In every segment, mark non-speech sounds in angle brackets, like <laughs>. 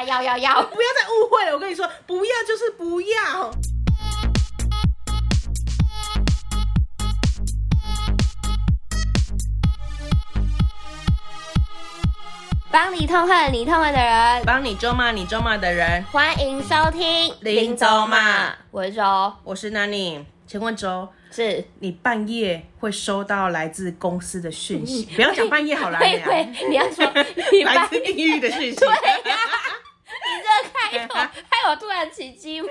他要要要，不要再误会了。我跟你说，不要就是不要。帮你痛恨你痛恨的人，帮你咒骂你咒骂的人。欢迎收听林州骂，我是周，我是 Nani。请问周，是你半夜会收到来自公司的讯息？<laughs> 不要讲半夜好了，<laughs> 你要说你 <laughs> 来自地狱的讯息。对呀，你这开头 <laughs> 害我突然起鸡皮。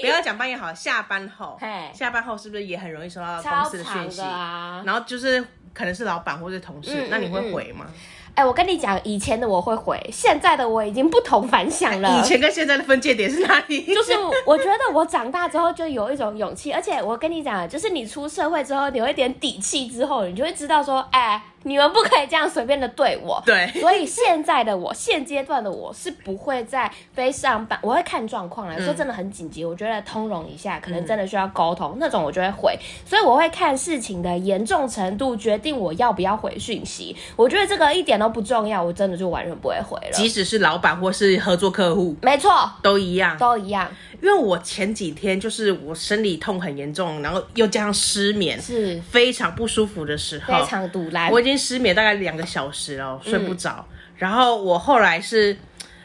不要讲半夜好，下班后，下班后是不是也很容易收到公司的讯息啊？然后就是可能是老板或者同事，那你会回吗？哎，我跟你讲，以前的我会回，现在的我已经不同凡响了。以前跟现在的分界点是哪里？就是我觉得我长大之后就有一种勇气，而且我跟你讲，就是你出社会之后，你有一点底气之后，你就会知道说，哎。你们不可以这样随便的对我。对，所以现在的我，现阶段的我是不会再非上班，我会看状况来、嗯、说，真的很紧急，我觉得通融一下，可能真的需要沟通、嗯、那种，我就会回。所以我会看事情的严重程度，决定我要不要回讯息。我觉得这个一点都不重要，我真的就完全不会回了。即使是老板或是合作客户，没错，都一样，都一样。因为我前几天就是我生理痛很严重，然后又加上失眠，是非常不舒服的时候，非常堵来。我已经失眠大概两个小时了，睡不着。嗯、然后我后来是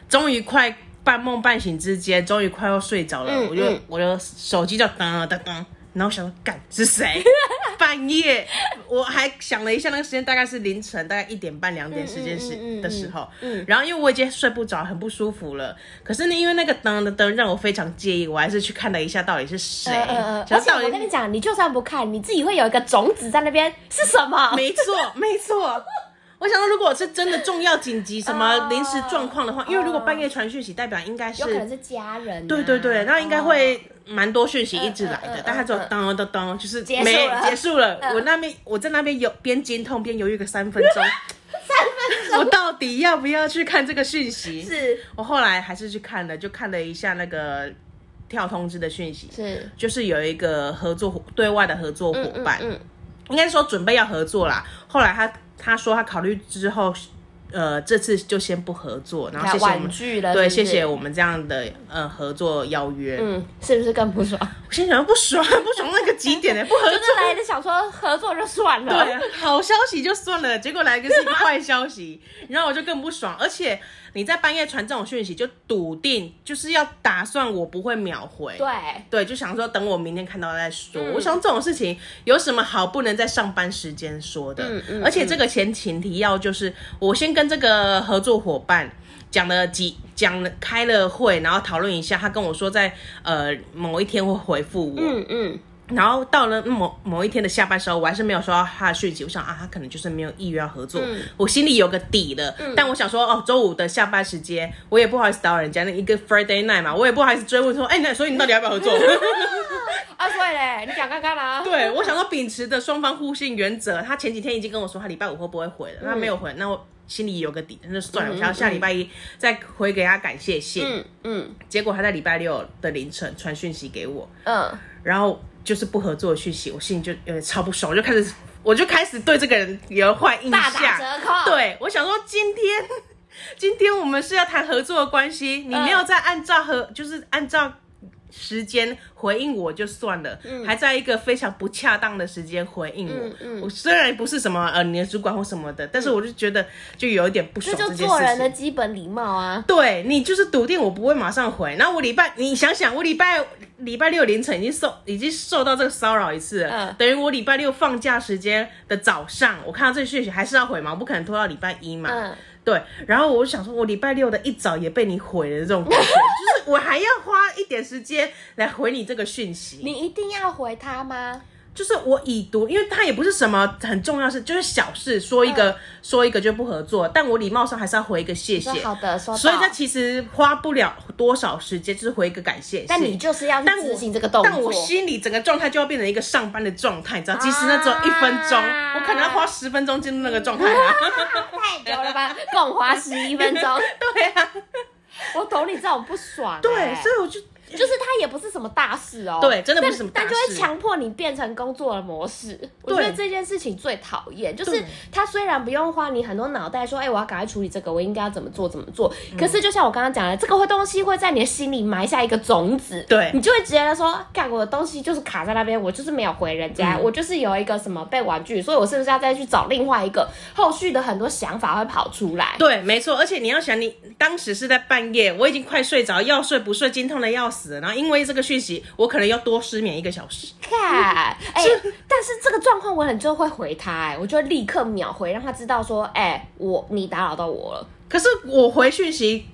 终于快半梦半醒之间，终于快要睡着了，嗯、我就、嗯、我的手机就噔噔噔。然后想说，干是谁？<laughs> 半夜，我还想了一下，那个时间大概是凌晨，大概一点半两点时间是的时候。嗯，然后因为我已经睡不着，很不舒服了。可是呢，因为那个灯的灯让我非常介意，我还是去看了一下到底是谁。而且我跟你讲，你就算不看，你自己会有一个种子在那边，是什么？没错，没错。我想说，如果是真的重要紧急什么临时状况的话，因为如果半夜传讯息，代表应该是有可能是家人。对对对，那应该会。蛮多讯息一直来的，但他就当当当，就是没结束了。我那边我在那边有边经痛边犹豫个三分钟，<laughs> 三分钟，我到底要不要去看这个讯息？是我后来还是去看了，就看了一下那个跳通知的讯息，是就是有一个合作对外的合作伙伴，嗯，应该说准备要合作啦。后来他他说他考虑之后。呃，这次就先不合作，然后谢谢我们，对，谢谢我们这样的呃合作邀约，嗯，是不是更不爽？我心想不爽，不爽 <laughs> 那个极点呢？不合作，就是来的想说合作就算了，对，好消息就算了，结果来个是一个坏消息，然后我就更不爽，而且。你在半夜传这种讯息，就笃定就是要打算我不会秒回。对对，就想说等我明天看到再说。嗯、我想这种事情有什么好不能在上班时间说的？嗯嗯。而且这个前情提要就是，我先跟这个合作伙伴讲了几讲了开了会，然后讨论一下。他跟我说在呃某一天会回复我。嗯嗯。然后到了某某一天的下班时候，我还是没有收到他的讯息。我想啊，他可能就是没有意愿要合作。嗯、我心里有个底了。嗯、但我想说，哦，周五的下班时间，我也不好意思打扰人家那一个 Friday night 嘛，我也不好意思追问说，哎，那所以你到底要不要合作？<laughs> 啊，对嘞，你讲看看啦。<laughs> 对，我想说秉持的双方互信原则，他前几天已经跟我说他礼拜五会不会回了，嗯、他没有回，那我心里有个底，那就算了。我想下礼拜一再回给他感谢信。嗯嗯。结果他在礼拜六的凌晨传讯息给我。嗯。然后。就是不合作的讯息，我心里就有点超不爽，我就开始，我就开始对这个人有坏印象。大打折扣。对，我想说今天，<laughs> 今天我们是要谈合作的关系，你没有在按照合，就是按照。时间回应我就算了，嗯、还在一个非常不恰当的时间回应我。嗯嗯、我虽然不是什么呃你的主管或什么的，但是我就觉得就有一点不爽。这就做人的基本礼貌啊。对，你就是笃定我不会马上回。然后我礼拜，你想想，我礼拜礼拜六凌晨已经受已经受到这个骚扰一次了，嗯、等于我礼拜六放假时间的早上，我看到这个讯息还是要回嘛？我不可能拖到礼拜一嘛。嗯对，然后我想说，我礼拜六的一早也被你毁了，这种感觉，就是我还要花一点时间来回你这个讯息。你一定要回他吗？就是我已读，因为他也不是什么很重要事，就是小事，说一个、嗯、说一个就不合作，但我礼貌上还是要回一个谢谢。好的。所以他其实花不了多少时间，就是回一个感谢。但你就是要执行这个动作。但我心里整个状态就要变成一个上班的状态，你知道？即使那只有一分钟，啊、我可能要花十分钟进入那个状态、啊。<laughs> 太久了吧？共花十一分钟。<laughs> 对啊，我懂你这种不爽、欸。对，所以我就。就是它也不是什么大事哦。对，真的不是什么大事，但就会强迫你变成工作的模式。我觉得这件事情最讨厌，就是它虽然不用花你很多脑袋说，哎，我要赶快处理这个，我应该要怎么做怎么做。可是就像我刚刚讲的，这个会东西会在你的心里埋下一个种子，对，你就会觉得说，干我的东西就是卡在那边，我就是没有回人家，我就是有一个什么被玩具，所以我是不是要再去找另外一个后续的很多想法会跑出来？对，没错，而且你要想，你当时是在半夜，我已经快睡着，要睡不睡，经痛的要死，然后因为这个讯息，我可能要多失眠一个小时。看，哎，但是这个状况我很就会回他，哎，我就会立刻秒回，让他知道说，哎，我你打扰到我了。可是我回讯息，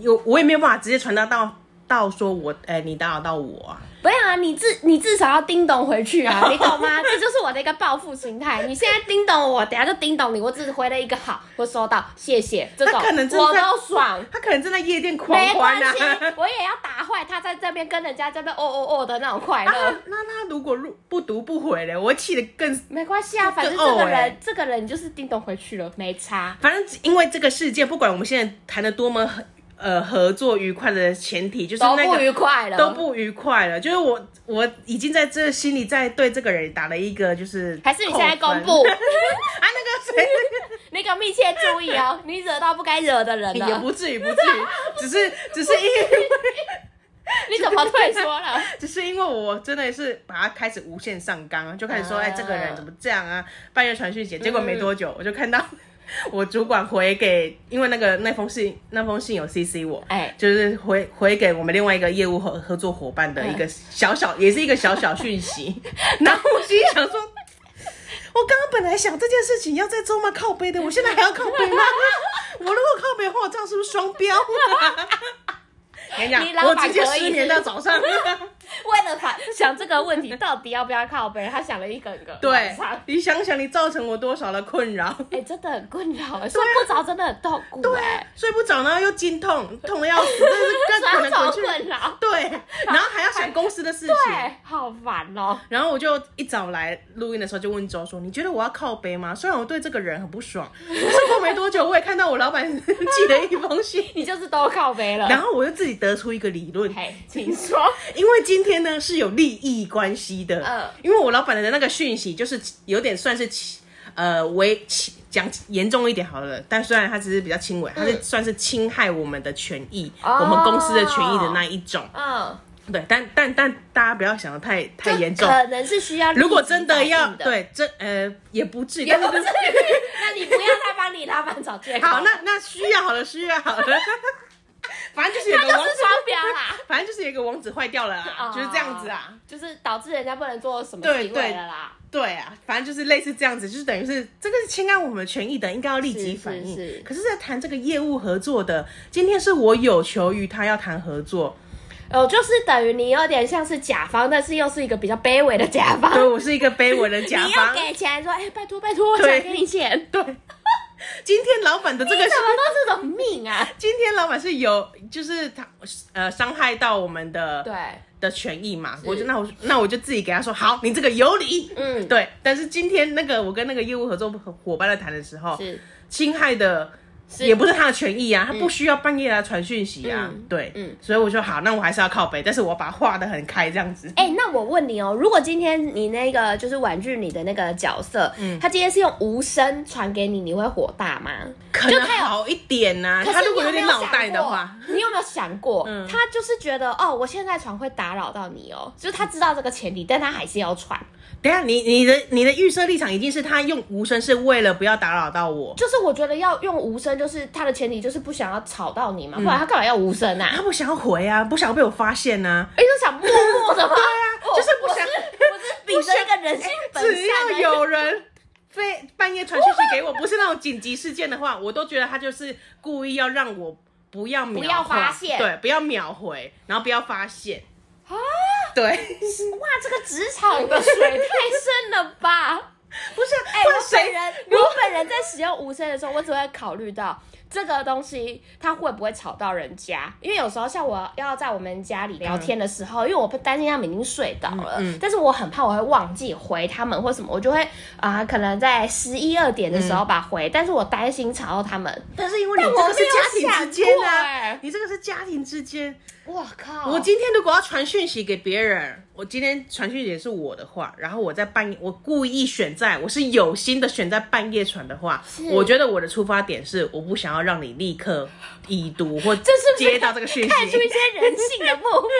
有我也没有办法直接传达到到说我，哎，你打扰到我啊。不要啊！你至你至少要叮咚回去啊！<laughs> 你懂吗？这就是我的一个报复心态。你现在叮咚我，等下就叮咚你。我只是回了一个好，我收到，谢谢。这种我都爽。他可能正在夜店狂欢啊！我也要打坏他在这边跟人家这边哦哦哦的那种快乐。那他如果不读不回嘞，我会气得更。没关系啊，反正这个人这个人就是叮咚回去了，没差。反正因为这个世界，不管我们现在谈的多么呃，合作愉快的前提就是那个都不愉快了，都不愉快了。就是我我已经在这心里在对这个人打了一个，就是还是你现在公布 <laughs> 啊？那个谁，<laughs> 那个密切注意哦，<laughs> 你惹到不该惹的人了，也不至于不至于，只是只是因为你怎么退缩了？只是因为我真的是把他开始无限上纲，就开始说，哎，这个人怎么这样啊？半夜传讯息，结果没多久我就看到。我主管回给，因为那个那封信，那封信有 CC 我，哎、欸，就是回回给我们另外一个业务合合作伙伴的一个小小，欸、也是一个小小讯息。<laughs> 然后我心里想说，我刚刚本来想这件事情要在周末靠背的，我现在还要靠背吗？我如果靠背的话，我这样是不是双标？<laughs> 跟你讲，我直接失眠到早上。为了他想这个问题，到底要不要靠背？他想了一个个。对，你想想，你造成我多少的困扰？<laughs> 哎，真的很困扰，睡不着，真的很痛苦。对，睡不着，然后又经痛，痛的要死，但是更可能困扰。<laughs> 对，然后还要想公司的事情，对，好烦哦。然后我就一早来录音的时候就问周说：“你觉得我要靠背吗？”虽然我对这个人很不爽，可是过没多久，我也看到我老板寄了一封信，<laughs> 你就是都靠背了。然后我就自己得出一个理论，嘿请说，因为今天呢。是有利益关系的，嗯，因为我老板的那个讯息就是有点算是呃，为讲严重一点好了，但虽然他只是比较轻微，他是算是侵害我们的权益，我们公司的权益的那一种，嗯，对，但但但大家不要想的太太严重，可能是需要，如果真的要对，这呃也不至于，也不至于，<laughs> 那你不要再帮你老板找借口，好，那那需要好了，需要好了。反正就是有个网址双标啦，<laughs> 反正就是有一个网址坏掉了啦，就是这样子啊，就是导致人家不能做什么行为了啦。对啊，反正就是类似这样子，就是等于是这个是侵害我们权益的，应该要立即反应。是，可是，在谈这个业务合作的，今天是我有求于他要谈合作，哦，就是等于你有点像是甲方，但是又是一个比较卑微的甲方。对，我是一个卑微的甲方。<laughs> 你要给钱说，哎，拜托拜托，我想给你钱。对。今天老板的这个什么都这种命啊！今天老板是有，就是他呃伤害到我们的对的权益嘛？我就那我那我就自己给他说好，你这个有理，嗯，对。但是今天那个我跟那个业务合作伙伴在谈的时候，是侵害的。也不是他的权益啊，他不需要半夜来传讯息啊，对，嗯，所以我说好，那我还是要靠北，但是我把它画得很开这样子。<laughs> 哎，那我问你哦，如果今天你那个就是婉拒你的那个角色，嗯，他今天是用无声传给你，你会火大吗？可能好一点呐，他如果有点脑袋的话，你有没有想过，他就是觉得哦，我现在传会打扰到你哦，就是他知道这个前提，但他还是要传。等下，你你的你的预设立场已经是他用无声是为了不要打扰到我，就是我觉得要用无声，就是他的前提就是不想要吵到你嘛，不然他干嘛要无声啊？他不想要回啊，不想要被我发现啊？哎，就想默默的吗？对啊，就是不想，我是秉着一个人性本善。只要有人非半夜传讯息给我，不是那种紧急事件的话，我都觉得他就是故意要让我不要秒，不要发现，对，不要秒回，然后不要发现啊。对，哇，这个职场的水太深了吧？不是，哎、欸，我本人我本人在使用无声的时候，我只会考虑到。这个东西它会不会吵到人家？因为有时候像我要在我们家里聊天的时候，嗯、因为我不担心他们已经睡倒了，嗯嗯、但是我很怕我会忘记回他们或什么，我就会啊、呃，可能在十一二点的时候把回，嗯、但是我担心吵到他们。但是因为你这个是家庭之间啊，你这个是家庭之间。我靠！我今天如果要传讯息给别人，我今天传讯息是我的话，然后我在半夜，我故意选在我是有心的选在半夜传的话，我觉得我的出发点是我不想要让你立刻已读或接到这个讯息，看出一些人性的部分。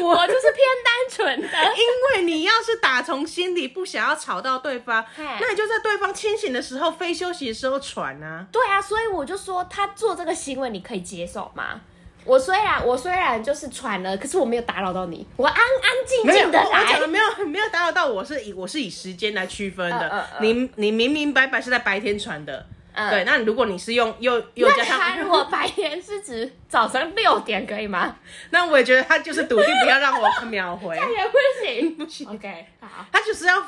<laughs> 我就是偏单纯的，因为你要是打从心里不想要吵到对方，那你就在对方清醒的时候、非休息的时候传啊。对啊，所以我就说他做这个行为，你可以接受吗？我虽然我虽然就是喘了，可是我没有打扰到你，我安安静静的来。我讲的没有没有打扰到我，是以我是以时间来区分的。呃呃呃、你你明明白白是在白天传的，呃、对。那如果你是用又又加上，那 <laughs> 如果白天是指早上六点可以吗？那我也觉得他就是笃定不要让我秒回，<laughs> 这也不行 <laughs> 不行。OK，好，他就是要。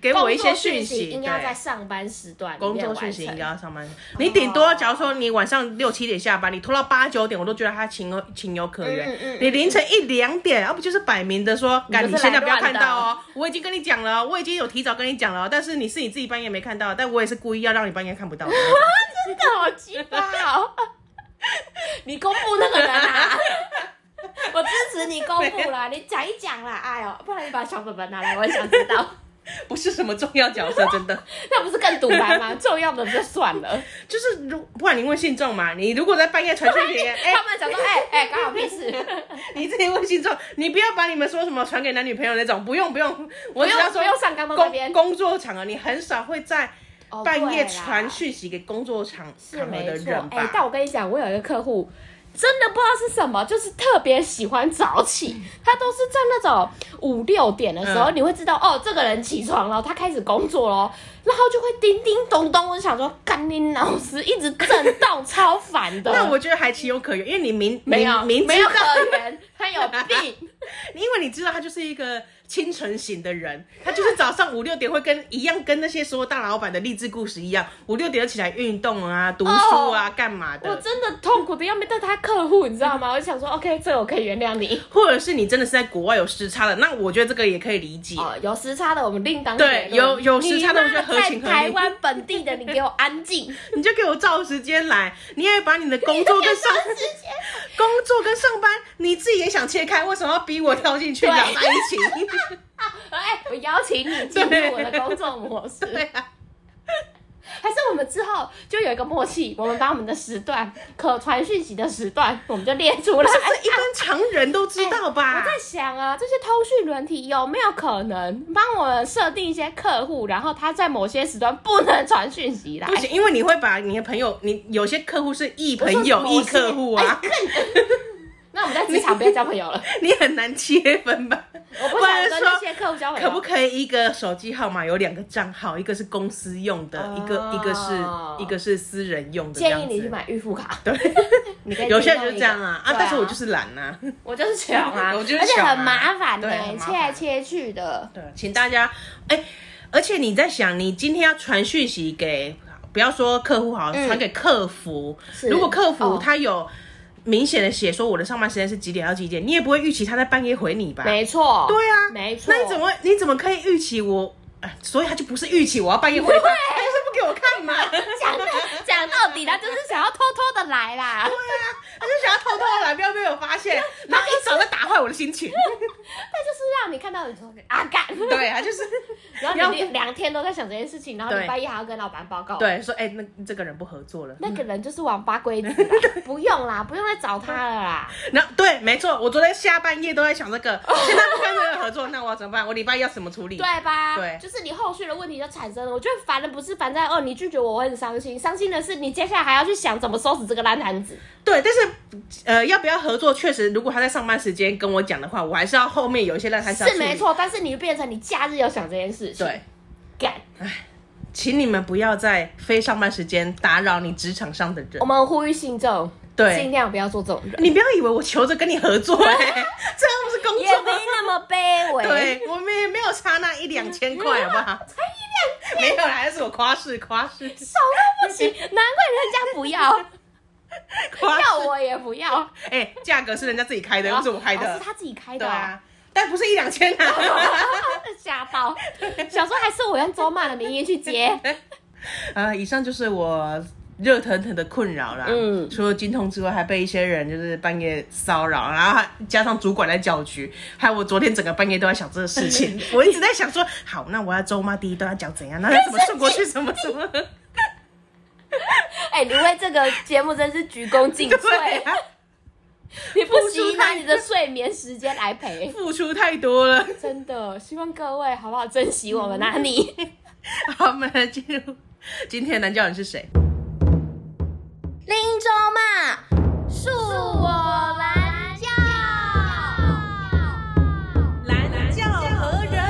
给我一些讯息，应该要在上班时段。工作讯息应该要上班。你顶多，假如说你晚上六七点下班，你拖到八九点，我都觉得他情有情有可原。你凌晨一两点，要不就是摆明的说，干你现在不要看到哦。我已经跟你讲了，我已经有提早跟你讲了，但是你是你自己半夜没看到，但我也是故意要让你半夜看不到。<laughs> 真的好奇葩哦！你公布那个人啊？我支持你公布啦，<laughs> 你讲一讲啦。哎呦，不然你把小本本拿来，我也想知道。<laughs> 不是什么重要角色，真的，<laughs> 那不是更赌烂吗？<laughs> 重要的就算了，就是如不管你问信众嘛，你如果在半夜传讯息，哎，他们想说，哎哎，刚好屁事，你自己问信众，你不要把你们说什么传给男女朋友那种，不用不用，我只要说用上纲那边工作场合，你很少会在半夜传讯息给工作场场合的人吧？哎，但我跟你讲，我有一个客户。真的不知道是什么，就是特别喜欢早起。他都是在那种五六点的时候，嗯、你会知道哦，这个人起床了，他开始工作了，然后就会叮叮咚咚。我就想说，干你老师一直震动，超烦的。<laughs> 那我觉得还情有可原，因为你明没有明没有可原，他有病。<laughs> 因为你知道他就是一个。清晨型的人，他就是早上五六点会跟一样，跟那些所有大老板的励志故事一样，五六点就起来运动啊、读书啊、干、oh, 嘛的。我真的痛苦的要面对他客户，你知道吗？我就想说，OK，这个我可以原谅你。或者是你真的是在国外有时差的，那我觉得这个也可以理解。哦，oh, 有时差的我们另当对，有有时差的我觉得合情合理。台湾本地的你给我安静，你就给我照时间来，你也把你的工作跟上 <laughs> 工作跟上班，你自己也想切开，为什么要逼我跳进去两在一起？哎，我邀请你进入我的工作模式。对啊，还是我们之后就有一个默契，我们把我们的时段可传讯息的时段，我们就列出来。这一般常人都知道吧？哎，我在想啊，这些通讯软体有没有可能帮我们设定一些客户，然后他在某些时段不能传讯息来？不行，因为你会把你的朋友，你有些客户是异朋友、异客户啊。那我们在职场不要交朋友了，<laughs> 你很难切分吧？<laughs> 我不想跟那些客户交朋友。可不可以一个手机号码有两个账号，一个是公司用的，一个一个是一个是私人用的？建议你去买预付卡。<laughs> 对，有些人就是这样啊啊！但是我就是懒啊，我就是穷啊，而且很麻烦的，切来切去的。对，请大家哎，而且你在想，你今天要传讯息给，不要说客户好，传给客服。如果客服他有。明显的写说我的上班时间是几点到几点，你也不会预期他在半夜回你吧？没错，对啊，没错。那你怎么你怎么可以预期我？哎，所以他就不是预期我要半夜回他，他就是不给我看嘛。<laughs> 讲讲到底，他就是想要偷偷的来啦。对啊。他就想要偷偷的来，不要被我发现，然后一早在打坏我的心情。<laughs> 他就是让你看到你说啊干，对他就是，<laughs> 然后你两天都在想这件事情，然后礼拜一还要跟老板报告，对，说哎，那这个人不合作了，那个人就是王八龟子，不用啦，不用再找他了啦。<laughs> 那对，没错，我昨天下半夜都在想这个，现在不跟这个合作，那我要怎么办？我礼拜一要怎么处理？对吧？对，就是你后续的问题就产生了。我觉得烦的不是烦在哦，你拒绝我，我很伤心，伤心的是你接下来还要去想怎么收拾这个烂摊子。对，但是呃。要不要合作？确实，如果他在上班时间跟我讲的话，我还是要后面有一些烂摊子是没错。但是你变成你假日要想这件事情，对，干，哎，请你们不要在非上班时间打扰你职场上的人。我们呼吁信众，对，尽量不要做这种人。你不要以为我求着跟你合作，<laughs> 哎，这样不是工作，也没那么卑微。对，我们也没有差那一两千块，好不好？才一两。没有啦，还是我夸饰夸饰，少到不行，难怪人家不要，<laughs> 要我也不要。哎、欸，价格是人家自己开的，又不是我开的，哦，是他自己开的，对啊，但不是一两千啊，<laughs> 吓到，想说还是我用周妈的名义去接。啊，以上就是我。热腾腾的困扰啦，嗯，除了精通之外，还被一些人就是半夜骚扰，然后加上主管来搅局，还有我昨天整个半夜都在想这个事情，<laughs> 我一直在想说，好，那我要周妈第一段要讲怎样，那要怎么送过去，什么什么？哎、欸，你为这个节目真是鞠躬尽瘁，啊、你不惜拿你的睡眠时间来陪，付出太多了，真的，希望各位好不好珍惜我们啊你。<laughs> 好，我们来进入今天的男教人是谁？林州骂，恕我蓝教，蓝教何人？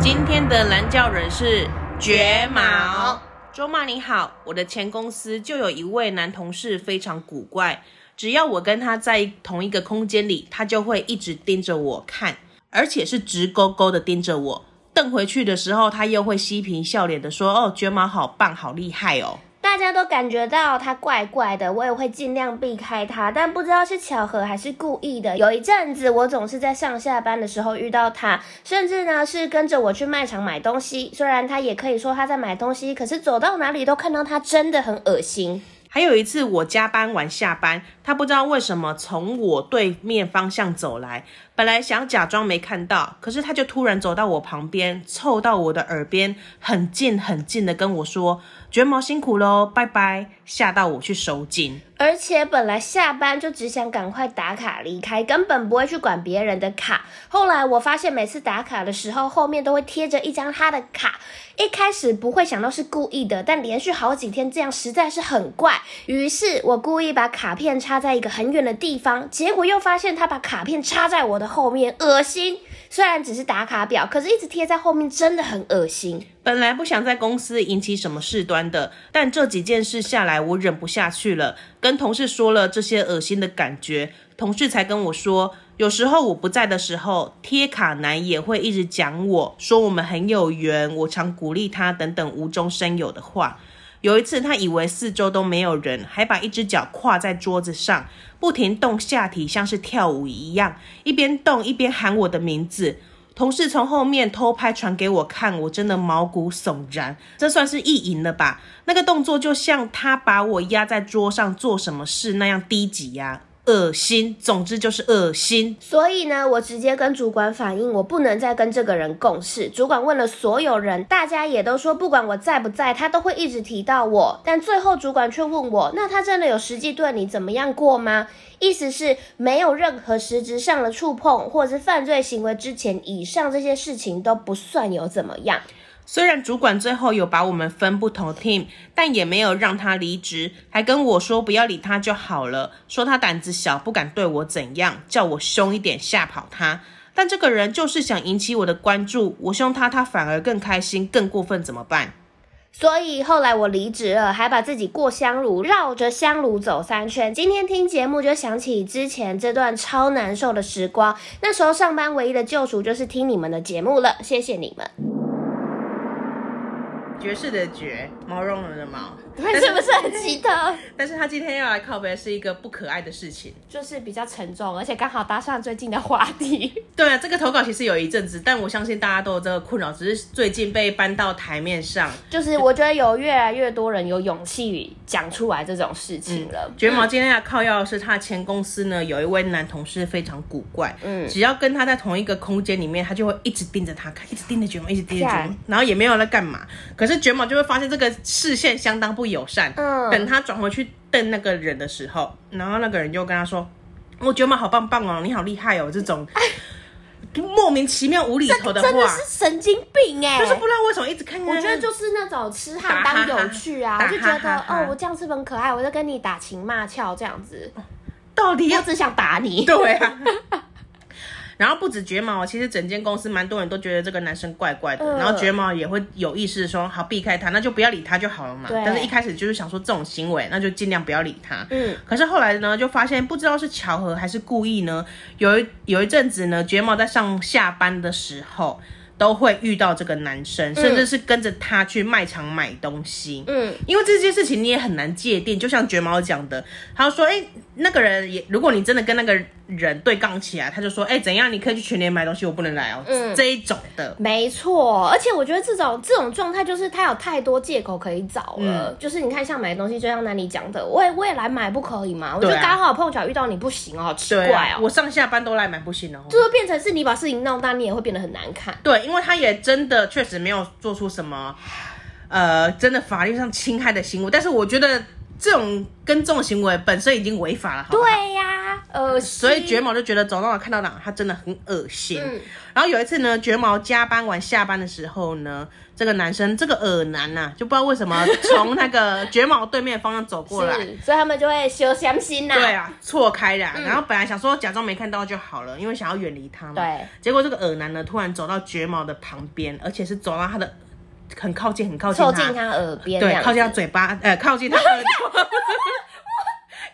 今天的蓝教人是绝毛。周妈你好，我的前公司就有一位男同事非常古怪，只要我跟他在同一个空间里，他就会一直盯着我看，而且是直勾勾的盯着我。瞪回去的时候，他又会嬉皮笑脸的说：“哦，绝毛好棒，好厉害哦。”大家都感觉到他怪怪的，我也会尽量避开他，但不知道是巧合还是故意的。有一阵子，我总是在上下班的时候遇到他，甚至呢是跟着我去卖场买东西。虽然他也可以说他在买东西，可是走到哪里都看到他，真的很恶心。还有一次，我加班晚下班，他不知道为什么从我对面方向走来，本来想假装没看到，可是他就突然走到我旁边，凑到我的耳边，很近很近的跟我说。卷毛辛苦喽，拜拜！吓到我去收金。而且本来下班就只想赶快打卡离开，根本不会去管别人的卡。后来我发现每次打卡的时候，后面都会贴着一张他的卡。一开始不会想到是故意的，但连续好几天这样实在是很怪。于是我故意把卡片插在一个很远的地方，结果又发现他把卡片插在我的后面，恶心。虽然只是打卡表，可是一直贴在后面真的很恶心。本来不想在公司引起什么事端的，但这几件事下来，我忍不下去了，跟跟同事说了这些恶心的感觉，同事才跟我说，有时候我不在的时候，贴卡男也会一直讲我，说我们很有缘，我常鼓励他等等无中生有的话。有一次，他以为四周都没有人，还把一只脚跨在桌子上，不停动下体，像是跳舞一样，一边动一边喊我的名字。同事从后面偷拍传给我看，我真的毛骨悚然。这算是意淫了吧？那个动作就像他把我压在桌上做什么事那样低级呀。恶心，总之就是恶心。所以呢，我直接跟主管反映，我不能再跟这个人共事。主管问了所有人，大家也都说，不管我在不在，他都会一直提到我。但最后主管却问我，那他真的有实际对你怎么样过吗？意思是没有任何实质上的触碰，或者是犯罪行为之前，以上这些事情都不算有怎么样。虽然主管最后有把我们分不同 team，但也没有让他离职，还跟我说不要理他就好了，说他胆子小，不敢对我怎样，叫我凶一点吓跑他。但这个人就是想引起我的关注，我凶他，他反而更开心，更过分，怎么办？所以后来我离职了，还把自己过香炉，绕着香炉走三圈。今天听节目就想起之前这段超难受的时光，那时候上班唯一的救赎就是听你们的节目了，谢谢你们。爵士的爵，毛茸茸的毛，对，是不是很奇特？<laughs> 但是他今天要来靠北是一个不可爱的事情，就是比较沉重，而且刚好搭上最近的话题。<laughs> 对啊，这个投稿其实有一阵子，但我相信大家都有这个困扰，只是最近被搬到台面上。就是我觉得有越来越多人有勇气讲出来这种事情了。卷、嗯、毛今天要靠要的是他前公司呢，有一位男同事非常古怪，嗯，只要跟他在同一个空间里面，他就会一直盯着他看，一直盯着卷毛，一直盯着卷毛，然后也没有在干嘛，可是。卷毛就会发现这个视线相当不友善。嗯，等他转回去瞪那个人的时候，然后那个人就跟他说：“我觉得妈好棒棒哦，你好厉害哦。”这种莫名其妙无厘头的话，真的是神经病哎！就是不知道为什么一直看。我觉得就是那种痴汉当有趣啊，我就觉得哦，我这样是很可爱，我在跟你打情骂俏这样子。到底我只想打你？对啊。然后不止绝毛，其实整间公司蛮多人都觉得这个男生怪怪的。呃、然后绝毛也会有意识说，好避开他，那就不要理他就好了嘛。但是一开始就是想说这种行为，那就尽量不要理他。嗯。可是后来呢，就发现不知道是巧合还是故意呢。有一有一阵子呢，绝毛在上下班的时候，都会遇到这个男生，甚至是跟着他去卖场买东西。嗯，因为这件事情你也很难界定，就像绝毛讲的，他说：“哎、欸，那个人也，如果你真的跟那个人对杠起来，他就说：‘哎、欸，怎样？你可以去全年买东西，我不能来哦。’嗯，这一种的，没错。而且我觉得这种这种状态，就是他有太多借口可以找了。嗯、就是你看，像买东西，就像那里讲的，我也我也来买，不可以吗？我就刚好碰巧遇到你，不行哦，好奇怪哦。啊、我上下班都来买，不行哦。就是变成是你把事情闹大，你也会变得很难看。对，因为他也真的确实没有做出什么，呃，真的法律上侵害的行为。但是我觉得这种跟这种行为本身已经违法了。好好对呀、啊，呃，所以卷毛就觉得走到哪看到哪，他真的很恶心。嗯、然后有一次呢，卷毛加班完下班的时候呢，这个男生这个耳男呐、啊，就不知道为什么从那个卷毛对面的方向走过来，<laughs> 所以他们就会修相心呐。对啊，错开了。嗯、然后本来想说假装没看到就好了，因为想要远离他嘛。对。结果这个耳男呢，突然走到绝毛的旁边，而且是走到他的很靠近，很靠近，靠近他耳边，对，靠近他嘴巴，呃，<laughs> 靠近他耳朵。<laughs>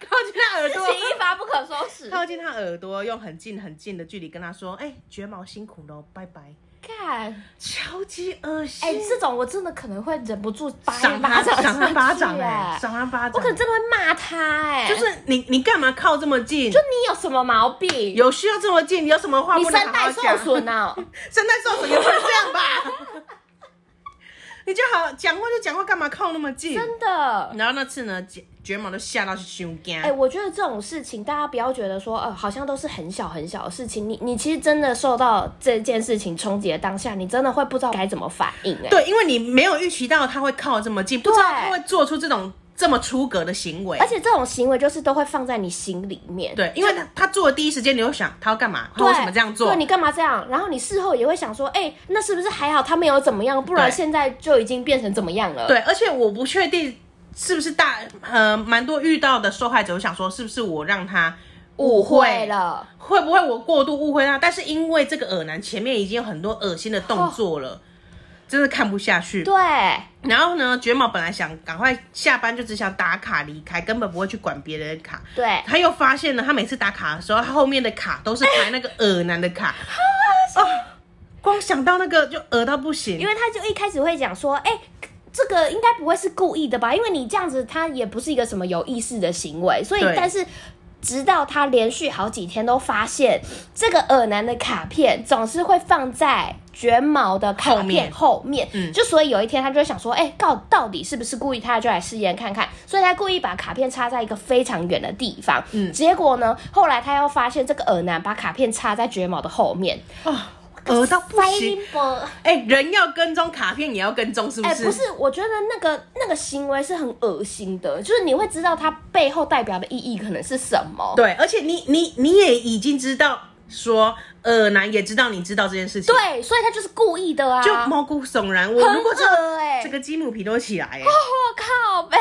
靠近他耳朵，情一发不可收拾。靠近他耳朵，用很近很近的距离跟他说：“哎、欸，绝毛辛苦了，拜拜。”看，超级恶心。哎、欸，这种我真的可能会忍不住巴掌他，赏他巴掌哎，赏他巴掌。我可能真的会骂他哎、欸，就是你，你干嘛靠这么近？就你有什么毛病？有需要这么近？你有什么话不能好好讲？你声带受损呢？<laughs> 声带受损也不能这样吧？你就好讲话就讲话，干嘛靠那么近？真的。然后那次呢，卷卷毛都吓到是胸干。哎，我觉得这种事情，大家不要觉得说，呃，好像都是很小很小的事情。你你其实真的受到这件事情冲击的当下，你真的会不知道该怎么反应。哎，对，因为你没有预期到他会靠这么近，不知道他会做出这种。这么出格的行为，而且这种行为就是都会放在你心里面。对，因为他他做的第一时间，你会想他要干嘛？他为什么这样做？对，你干嘛这样？然后你事后也会想说，哎、欸，那是不是还好他没有怎么样？不然现在就已经变成怎么样了？对，而且我不确定是不是大呃蛮多遇到的受害者，我想说是不是我让他误会，了？会不会我过度误会他？但是因为这个恶男前面已经有很多恶心的动作了。哦真的看不下去。对，然后呢，卷毛本来想赶快下班，就只想打卡离开，根本不会去管别人的卡。对，他又发现了，他每次打卡的时候，他后面的卡都是排那个恶男的卡。<laughs> 哦，光想到那个就恶到不行。因为他就一开始会讲说，哎，这个应该不会是故意的吧？因为你这样子，他也不是一个什么有意识的行为，所以但是。直到他连续好几天都发现这个耳男的卡片总是会放在卷毛的卡片后面，后面。嗯，就所以有一天他就会想说，哎、欸，到到底是不是故意？他就来试验看看，所以他故意把卡片插在一个非常远的地方，嗯，结果呢，后来他又发现这个耳男把卡片插在卷毛的后面，啊。恶到不行！哎、欸，人要跟踪，卡片也要跟踪，是不是？哎、欸，不是，我觉得那个那个行为是很恶心的，就是你会知道它背后代表的意义可能是什么。对，而且你你你也已经知道说。恶男也知道你知道这件事情，对，所以他就是故意的啊，就毛骨悚然。我如果这这个鸡母皮都起来哎，我靠呗！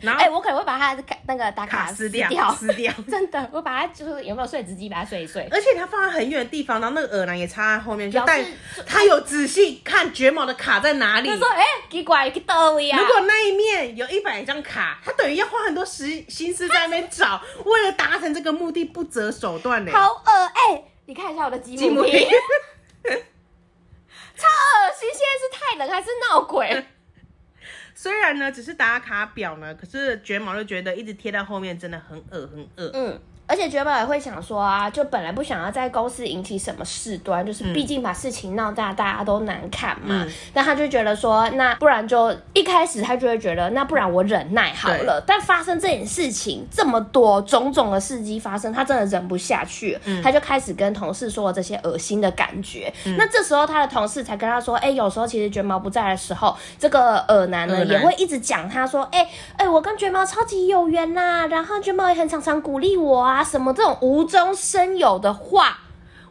然后哎，我可能会把他的那个打卡撕掉，撕掉，<laughs> 真的，我把它就是有没有碎纸机把它碎一碎。而且他放在很远的地方，然后那个耳男也插在后面，就但他有仔细看卷毛的卡在哪里。他说：“哎，奇怪，去哪里啊？”如果那一面有一百张卡，他等于要花很多时心思在那边找，为了达成这个目的不择手段呢。好恶哎！你看一下我的积木皮，<laughs> 超恶心！现在是太冷还是闹鬼？<laughs> 虽然呢，只是打卡表呢，可是卷毛就觉得一直贴在后面真的很恶，很恶。嗯。而且绝毛也会想说啊，就本来不想要在公司引起什么事端，就是毕竟把事情闹大，大家都难看嘛。嗯、但他就觉得说，那不然就一开始他就会觉得，那不然我忍耐好了。但发生这件事情这么多种种的事迹发生，他真的忍不下去，嗯、他就开始跟同事说了这些恶心的感觉。嗯、那这时候他的同事才跟他说，哎、欸，有时候其实卷毛不在的时候，这个呃男呢也会一直讲他说，哎、欸、哎、欸，我跟卷毛超级有缘呐、啊，然后卷毛也很常常鼓励我啊。什么这种无中生有的话，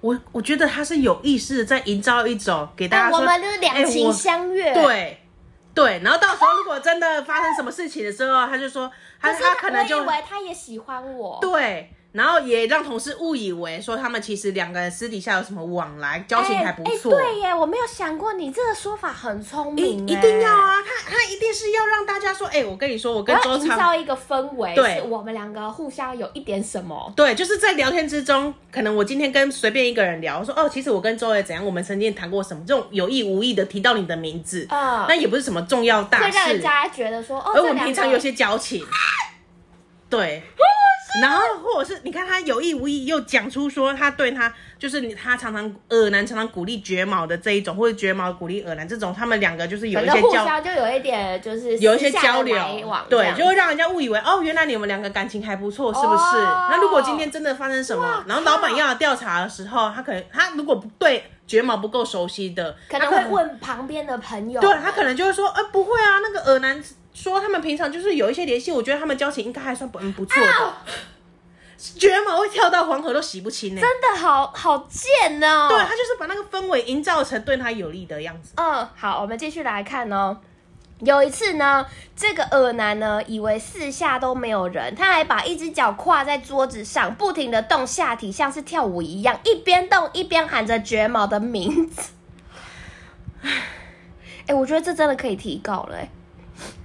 我我觉得他是有意识的在营造一种给大家说，我们就是两情相悦，对对。然后到时候如果真的发生什么事情的时候，他就说他他可能就以为他也喜欢我，对。然后也让同事误以为说他们其实两个人私底下有什么往来，交情还不错。欸欸、对耶，我没有想过你这个说法很聪明。一定要啊，他他一定是要让大家说，哎、欸，我跟你说，我跟周长营造一个氛围，对，我们两个互相有一点什么。对，就是在聊天之中，可能我今天跟随便一个人聊，说哦，其实我跟周也怎样，我们曾经谈过什么，这种有意无意的提到你的名字，啊、嗯，那也不是什么重要大事，会让人家觉得说，哦，而我们平常有些交情，对。<laughs> 然后，或者是你看他有意无意又讲出说他对他就是你，他常常耳男常常鼓励绝毛的这一种，或者绝毛鼓励耳男这种，他们两个就是有一些交，就有一点就是有一些交流，对，就会让人家误以为哦，原来你们两个感情还不错，是不是？哦、那如果今天真的发生什么，然后老板要调查的时候，他可能他如果不对绝毛不够熟悉的，可能会问旁边的朋友，对他可能就会说，呃，不会啊，那个耳男。说他们平常就是有一些联系，我觉得他们交情应该还算不不错的。绝毛会跳到黄河都洗不清呢，真的好好贱哦。对，他就是把那个氛围营造成对他有利的样子。嗯，好，我们继续来看哦。有一次呢，这个恶男呢以为四下都没有人，他还把一只脚跨在桌子上，不停的动下体，像是跳舞一样，一边动一边喊着绝毛的名字。哎、欸，我觉得这真的可以提高了、欸。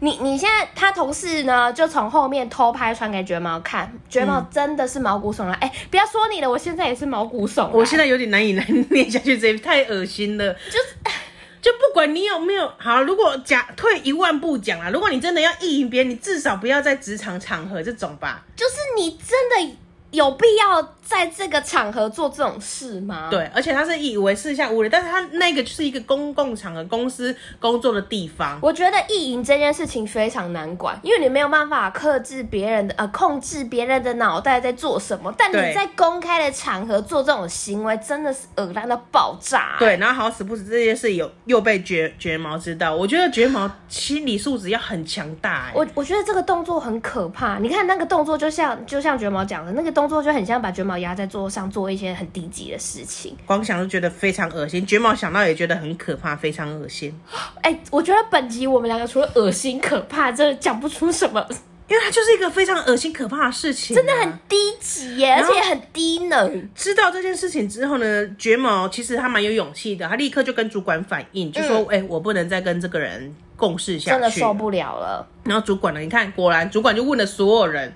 你你现在他同事呢，就从后面偷拍传给绝毛看，绝毛真的是毛骨悚然。哎、不要说你了，我现在也是毛骨悚然。我现在有点难以难念下去，这太恶心了。就是，<laughs> 就不管你有没有好，如果假退一万步讲啊，如果你真的要意淫别人，你至少不要在职场场合这种吧。就是你真的。有必要在这个场合做这种事吗？对，而且他是以为是下无人，但是他那个就是一个公共场合，公司工作的地方。我觉得意淫这件事情非常难管，因为你没有办法克制别人的呃，控制别人的脑袋在做什么。但你在公开的场合做这种行为，真的是恶烂到爆炸。对，然后好死不死这件事有又被绝绝毛知道。我觉得绝毛心理素质要很强大。我我觉得这个动作很可怕。你看那个动作，就像就像绝毛讲的那个动作。动作就很像把绝毛压在桌上做一些很低级的事情，光想都觉得非常恶心。卷毛想到也觉得很可怕，非常恶心。哎、欸，我觉得本集我们两个除了恶心可怕，真的讲不出什么，<laughs> 因为它就是一个非常恶心可怕的事情、啊，真的很低级耶，而且很低能。知道这件事情之后呢，绝毛其实他蛮有勇气的，他立刻就跟主管反映，就说：“哎、嗯欸，我不能再跟这个人共事下去，真的受不了了。”然后主管呢，你看，果然主管就问了所有人。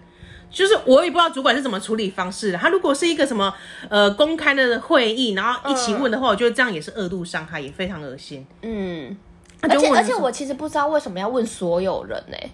就是我也不知道主管是怎么处理方式的。他如果是一个什么呃公开的会议，然后一起问的话，嗯、我觉得这样也是恶度伤害，也非常恶心。嗯，而且而且我其实不知道为什么要问所有人呢、欸？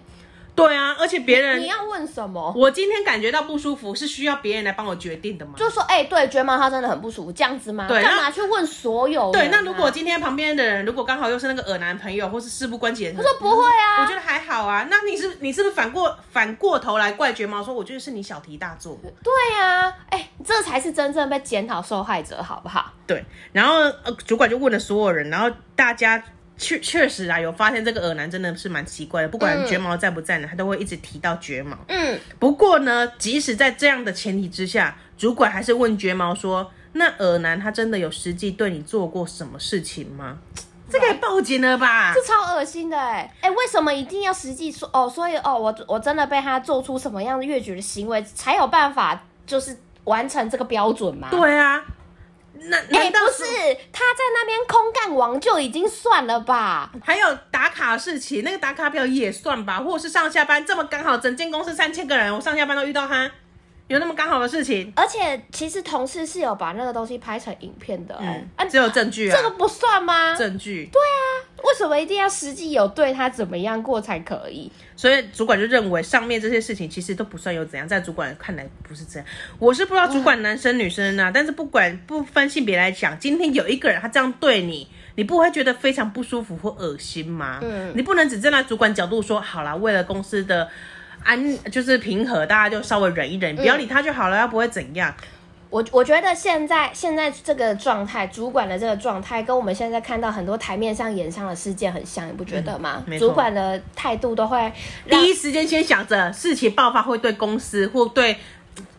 对啊，而且别人你要问什么？我今天感觉到不舒服，是需要别人来帮我决定的吗？就说哎、欸，对，绝毛他真的很不舒服，这样子吗？对，干嘛去问所有？对，那如果今天旁边的人如果刚好又是那个耳男朋友，或是事不关己的人，他说不会啊，我觉得还好啊。那你是你是不是反过反过头来怪绝毛？说我觉得是你小题大做。对啊，哎、欸，这才是真正被检讨受害者，好不好？对，然后呃，主管就问了所有人，然后大家。确确实啊，有发现这个耳男真的是蛮奇怪的，不管绝毛在不在呢，嗯、他都会一直提到绝毛。嗯，不过呢，即使在这样的前提之下，主管还是问绝毛说：“那耳男他真的有实际对你做过什么事情吗？”这个也报警了吧？这超恶心的哎哎，为什么一定要实际说哦？所以哦，我我真的被他做出什么样的越矩的行为，才有办法就是完成这个标准吗？对啊。那难道是、欸、不是他在那边空干王就已经算了吧？还有打卡事情，那个打卡表也算吧？或者是上下班这么刚好，整间公司三千个人，我上下班都遇到他，有那么刚好的事情？而且其实同事是有把那个东西拍成影片的、欸，嗯，只有证据啊，这个不算吗？证据？对啊，为什么一定要实际有对他怎么样过才可以？所以主管就认为上面这些事情其实都不算有怎样，在主管看来不是这样。我是不知道主管男生女生啊，但是不管不分性别来讲，今天有一个人他这样对你，你不会觉得非常不舒服或恶心吗？嗯，你不能只站在主管角度说好啦，为了公司的安就是平和，大家就稍微忍一忍，不要理他就好了，要不会怎样。我我觉得现在现在这个状态，主管的这个状态，跟我们现在看到很多台面上演上的事件很像，你不觉得吗？嗯、主管的态度都会第一时间先想着事情爆发会对公司或对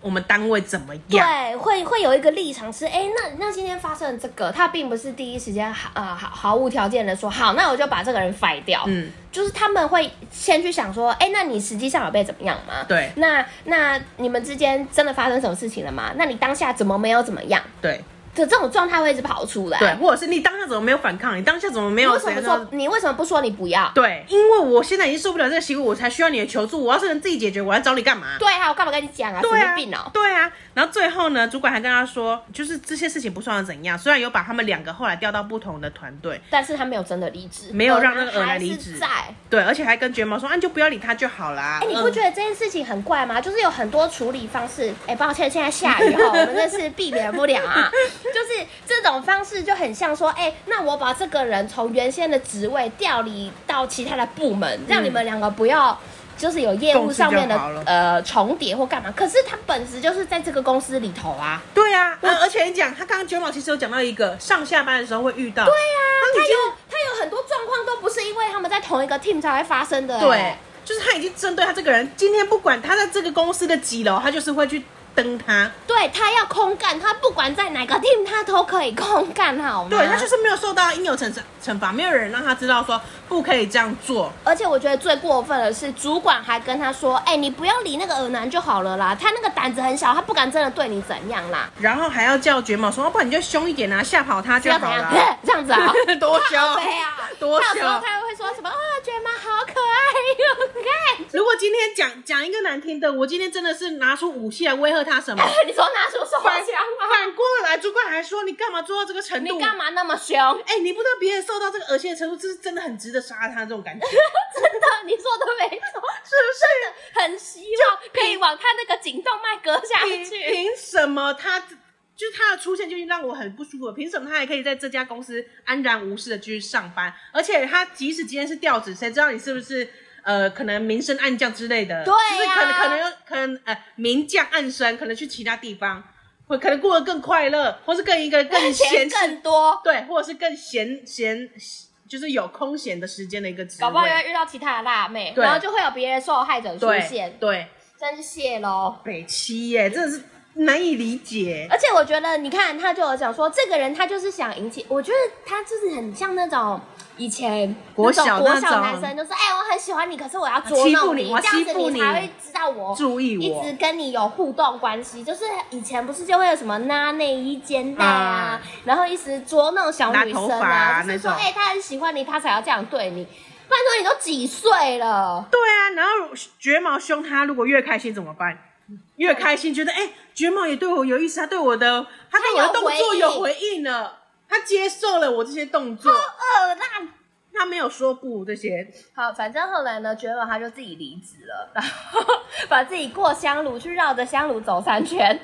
我们单位怎么样？对，会会有一个立场是，哎，那那今天发生这个，他并不是第一时间好啊，毫毫无条件的说好，那我就把这个人 fire 掉。嗯，就是他们会先去想说，哎，那你实际上有被怎么样吗？对，那那你们之间真的发生什么事情了吗？那你当下怎么没有怎么样？对。的这种状态会一直跑出来，对，或者是你当下怎么没有反抗？你当下怎么没有？为什么说你为什么不说你不要？对，因为我现在已经受不了这个行为，我才需要你的求助。我要是能自己解决，我来找你干嘛？对啊，我干嘛跟你讲啊？对啊，神经病哦。对啊，然后最后呢，主管还跟他说，就是这些事情不算怎样，虽然有把他们两个后来调到不同的团队，但是他没有真的离职，没有让那个儿男离职。在对，而且还跟卷毛说，啊，你就不要理他就好啦。哎，你不觉得这件事情很怪吗？就是有很多处理方式。哎，抱歉，现在下雨哈，<laughs> 我们这是避免不了啊。就是这。种方式就很像说，哎、欸，那我把这个人从原先的职位调离到其他的部门，嗯、让你们两个不要就是有业务上面的呃重叠或干嘛。可是他本质就是在这个公司里头啊。对啊，我而且你讲，他刚刚九毛其实有讲到一个上下班的时候会遇到。对啊，他有他有很多状况都不是因为他们在同一个 team 才会发生的。对，就是他已经针对他这个人，今天不管他在这个公司的几楼，他就是会去。登他，对他要空干，他不管在哪个 team，他都可以空干，好吗？对，他就是没有受到应有惩惩罚，没有人让他知道说不可以这样做。而且我觉得最过分的是，主管还跟他说：“哎、欸，你不要理那个耳男就好了啦，他那个胆子很小，他不敢真的对你怎样啦。”然后还要叫卷毛说：“要不然你就凶一点啊，吓跑他就好了。”这样子啊，多凶 <laughs> 啊，多凶！他会说什么啊？卷毛好可爱哟，看。<laughs> 如果今天讲讲一个难听的，我今天真的是拿出武器来威吓他什么？<laughs> 你说拿出手枪吗？反过来，主管还说你干嘛做到这个程度？你干嘛那么凶？哎、欸，你不知道别人受到这个恶心的程度，这是真的很值得杀他这种感觉。<laughs> 真的，你说的没错，是不是？很希望可以往他那个颈动脉割下去。凭什么他就是他的出现就已经让我很不舒服？凭什么他还可以在这家公司安然无事的继续上班？而且他即使今天是调职，谁知道你是不是？呃，可能明升暗降之类的，对呀、就是可能可能可能呃明降暗升，可能去其他地方，会可能过得更快乐，或是更一个更闲更多，对，或者是更闲闲，就是有空闲的时间的一个职位，搞不好要遇到其他的辣妹，然后就会有别的受害者出现，对，对。真谢喽，北七耶，真的是难以理解，而且我觉得你看他就有讲说，这个人他就是想引起，我觉得他就是很像那种。以前国小国小男生就说，哎、欸，我很喜欢你，可是我要捉弄你，你这样子你才会知道我注意我，一直跟你有互动关系。就是以前不是就会有什么拉内衣肩带啊，啊然后一直捉弄小女生啊，是说，哎、欸，他很喜欢你，他才要这样对你。不然说你都几岁了？对啊，然后卷毛凶他，如果越开心怎么办？<laughs> 越开心觉得，哎、欸，卷毛也对我有意思，他对我的，他对我的动作有回应了。他接受了我这些动作，好恶烂，他没有说不这些。好，反正后来呢，卷毛他就自己离职了，<laughs> 然后把自己过香炉去绕着香炉走三圈。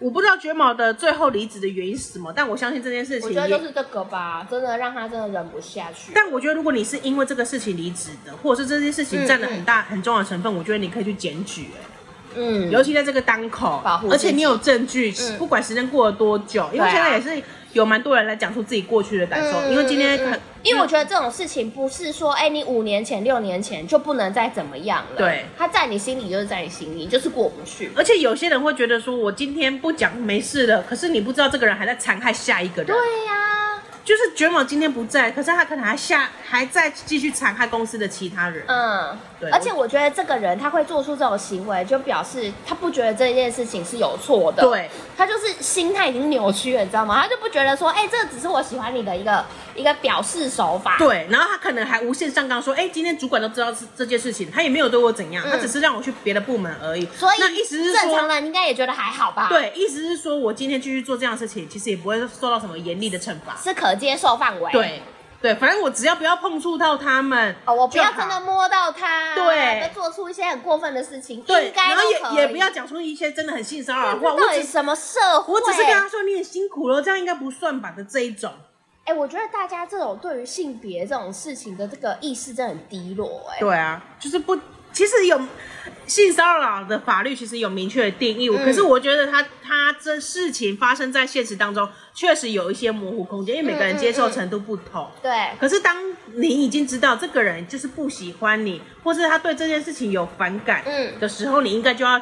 我不知道卷毛的最后离职的原因是什么，但我相信这件事情，我觉得就是这个吧，真的让他真的忍不下去。但我觉得如果你是因为这个事情离职的，或者是这件事情占了很大、嗯、很重要的成分，我觉得你可以去检举、欸。嗯，尤其在这个当口，而且你有证据，嗯、不管时间过了多久，因为现在也是。有蛮多人来讲出自己过去的感受，嗯、因为今天很，因为我觉得这种事情不是说，哎、欸，你五年前、六年前就不能再怎么样了。对，他在你心里就是在你心里，就是过不去。而且有些人会觉得说，我今天不讲没事了，可是你不知道这个人还在残害下一个人。对呀、啊。就是卷毛今天不在，可是他可能还下还在继续残害公司的其他人。嗯，对。而且我觉得这个人他会做出这种行为，就表示他不觉得这件事情是有错的。对，他就是心态已经扭曲了，你知道吗？他就不觉得说，哎、欸，这只是我喜欢你的一个一个表示手法。对，然后他可能还无限上纲说，哎、欸，今天主管都知道是这件事情，他也没有对我怎样，嗯、他只是让我去别的部门而已。所以，那意思是说，正常人应该也觉得还好吧？对，意思是说我今天继续做这样的事情，其实也不会受到什么严厉的惩罚。是。可接受范围，对对，反正我只要不要碰触到他们，哦，我不要真的摸到他，对，做出一些很过分的事情，对，然后也也不要讲出一些真的很性骚扰的话。到底什么社会？我只是跟他说你很辛苦了，这样应该不算吧的这一种。哎，我觉得大家这种对于性别这种事情的这个意识真的很低落，哎，对啊，就是不。其实有性骚扰的法律，其实有明确的定义。嗯、可是我觉得他他这事情发生在现实当中，确实有一些模糊空间，因为每个人接受程度不同。嗯嗯嗯、对。可是当你已经知道这个人就是不喜欢你，或是他对这件事情有反感的时候，嗯、你应该就要